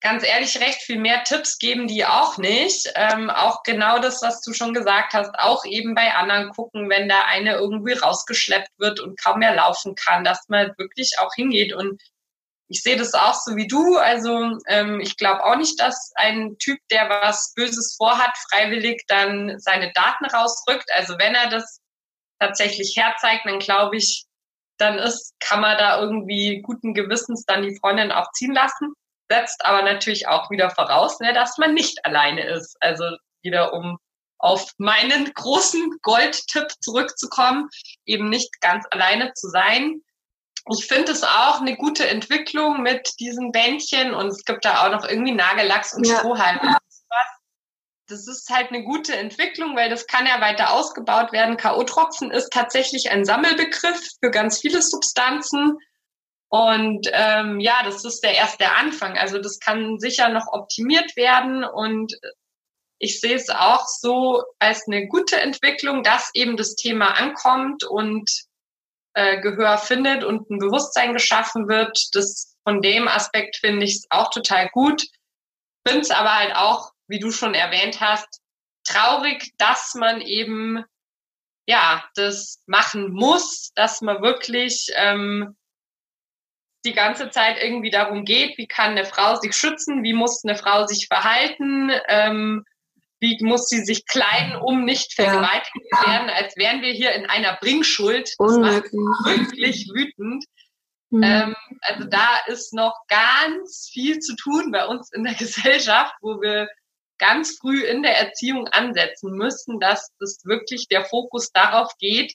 ganz ehrlich, recht viel mehr Tipps geben die auch nicht. Ähm, auch genau das, was du schon gesagt hast, auch eben bei anderen gucken, wenn da eine irgendwie rausgeschleppt wird und kaum mehr laufen kann, dass man wirklich auch hingeht und ich sehe das auch so wie du. Also ähm, ich glaube auch nicht, dass ein Typ, der was Böses vorhat, freiwillig dann seine Daten rausrückt. Also wenn er das tatsächlich herzeigt, dann glaube ich, dann ist, kann man da irgendwie guten Gewissens dann die Freundin auch ziehen lassen. Setzt aber natürlich auch wieder voraus, ne, dass man nicht alleine ist. Also wieder um auf meinen großen Goldtipp zurückzukommen, eben nicht ganz alleine zu sein ich finde es auch eine gute Entwicklung mit diesen Bändchen und es gibt da auch noch irgendwie Nagellachs und ja. Strohhalme. Das ist halt eine gute Entwicklung, weil das kann ja weiter ausgebaut werden. K.O.-Tropfen ist tatsächlich ein Sammelbegriff für ganz viele Substanzen. Und ähm, ja, das ist der erste Anfang. Also das kann sicher noch optimiert werden. Und ich sehe es auch so als eine gute Entwicklung, dass eben das Thema ankommt und äh, Gehör findet und ein Bewusstsein geschaffen wird. Das von dem Aspekt finde ich es auch total gut. Finde es aber halt auch, wie du schon erwähnt hast, traurig, dass man eben ja, das machen muss, dass man wirklich ähm, die ganze Zeit irgendwie darum geht, wie kann eine Frau sich schützen, wie muss eine Frau sich verhalten, ähm, wie muss sie sich kleiden, um nicht vergewaltigt ja. zu werden, als wären wir hier in einer Bringschuld. Das Unmöglich. macht wirklich wütend. Mhm. Ähm, also da ist noch ganz viel zu tun bei uns in der Gesellschaft, wo wir ganz früh in der Erziehung ansetzen müssen, dass das wirklich der Fokus darauf geht,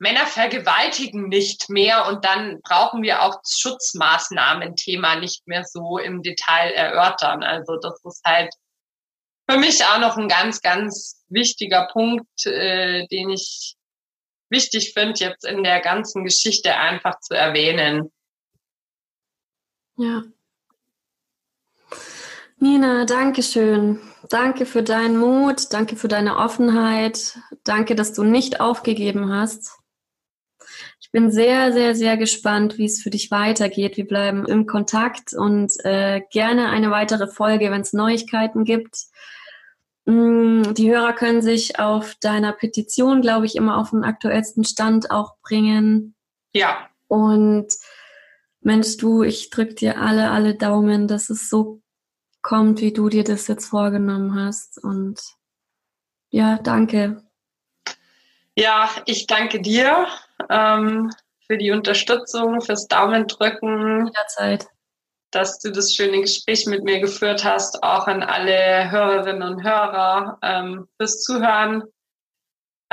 Männer vergewaltigen nicht mehr und dann brauchen wir auch Schutzmaßnahmen-Thema nicht mehr so im Detail erörtern. Also das ist halt für mich auch noch ein ganz, ganz wichtiger Punkt, äh, den ich wichtig finde, jetzt in der ganzen Geschichte einfach zu erwähnen. Ja. Nina, danke schön. Danke für deinen Mut, danke für deine Offenheit, danke, dass du nicht aufgegeben hast. Ich bin sehr, sehr, sehr gespannt, wie es für dich weitergeht. Wir bleiben im Kontakt und äh, gerne eine weitere Folge, wenn es Neuigkeiten gibt. Mm, die Hörer können sich auf deiner Petition, glaube ich, immer auf den aktuellsten Stand auch bringen. Ja. Und Mensch, du, ich drücke dir alle, alle Daumen, dass es so kommt, wie du dir das jetzt vorgenommen hast. Und ja, danke. Ja, ich danke dir ähm, für die Unterstützung, fürs Daumendrücken. Jederzeit. Dass du das schöne Gespräch mit mir geführt hast, auch an alle Hörerinnen und Hörer ähm, fürs Zuhören.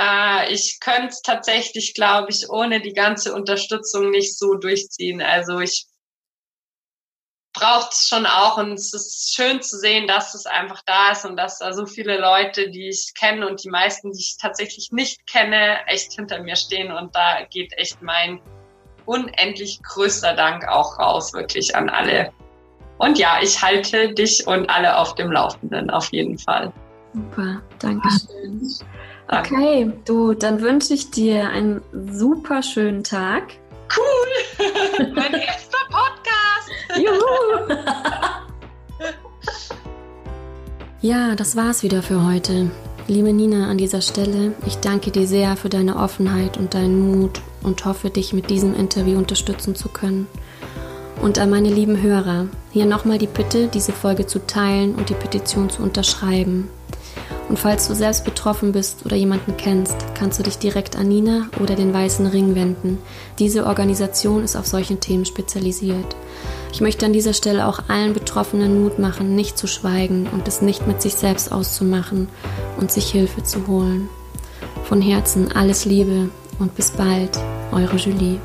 Äh, ich könnte es tatsächlich, glaube ich, ohne die ganze Unterstützung nicht so durchziehen. Also ich braucht es schon auch und es ist schön zu sehen, dass es einfach da ist und dass da so viele Leute, die ich kenne und die meisten, die ich tatsächlich nicht kenne, echt hinter mir stehen und da geht echt mein unendlich größter Dank auch raus, wirklich an alle. Und ja, ich halte dich und alle auf dem Laufenden, auf jeden Fall. Super, danke schön. Okay, du, dann wünsche ich dir einen super schönen Tag. Cool! mein erster Podcast! Juhu! ja, das war's wieder für heute. Liebe Nina, an dieser Stelle, ich danke dir sehr für deine Offenheit und deinen Mut und hoffe, dich mit diesem Interview unterstützen zu können. Und an meine lieben Hörer, hier nochmal die Bitte, diese Folge zu teilen und die Petition zu unterschreiben. Und falls du selbst betroffen bist oder jemanden kennst, kannst du dich direkt an Nina oder den Weißen Ring wenden. Diese Organisation ist auf solchen Themen spezialisiert. Ich möchte an dieser Stelle auch allen Betroffenen Mut machen, nicht zu schweigen und es nicht mit sich selbst auszumachen und sich Hilfe zu holen. Von Herzen alles Liebe und bis bald, eure Julie.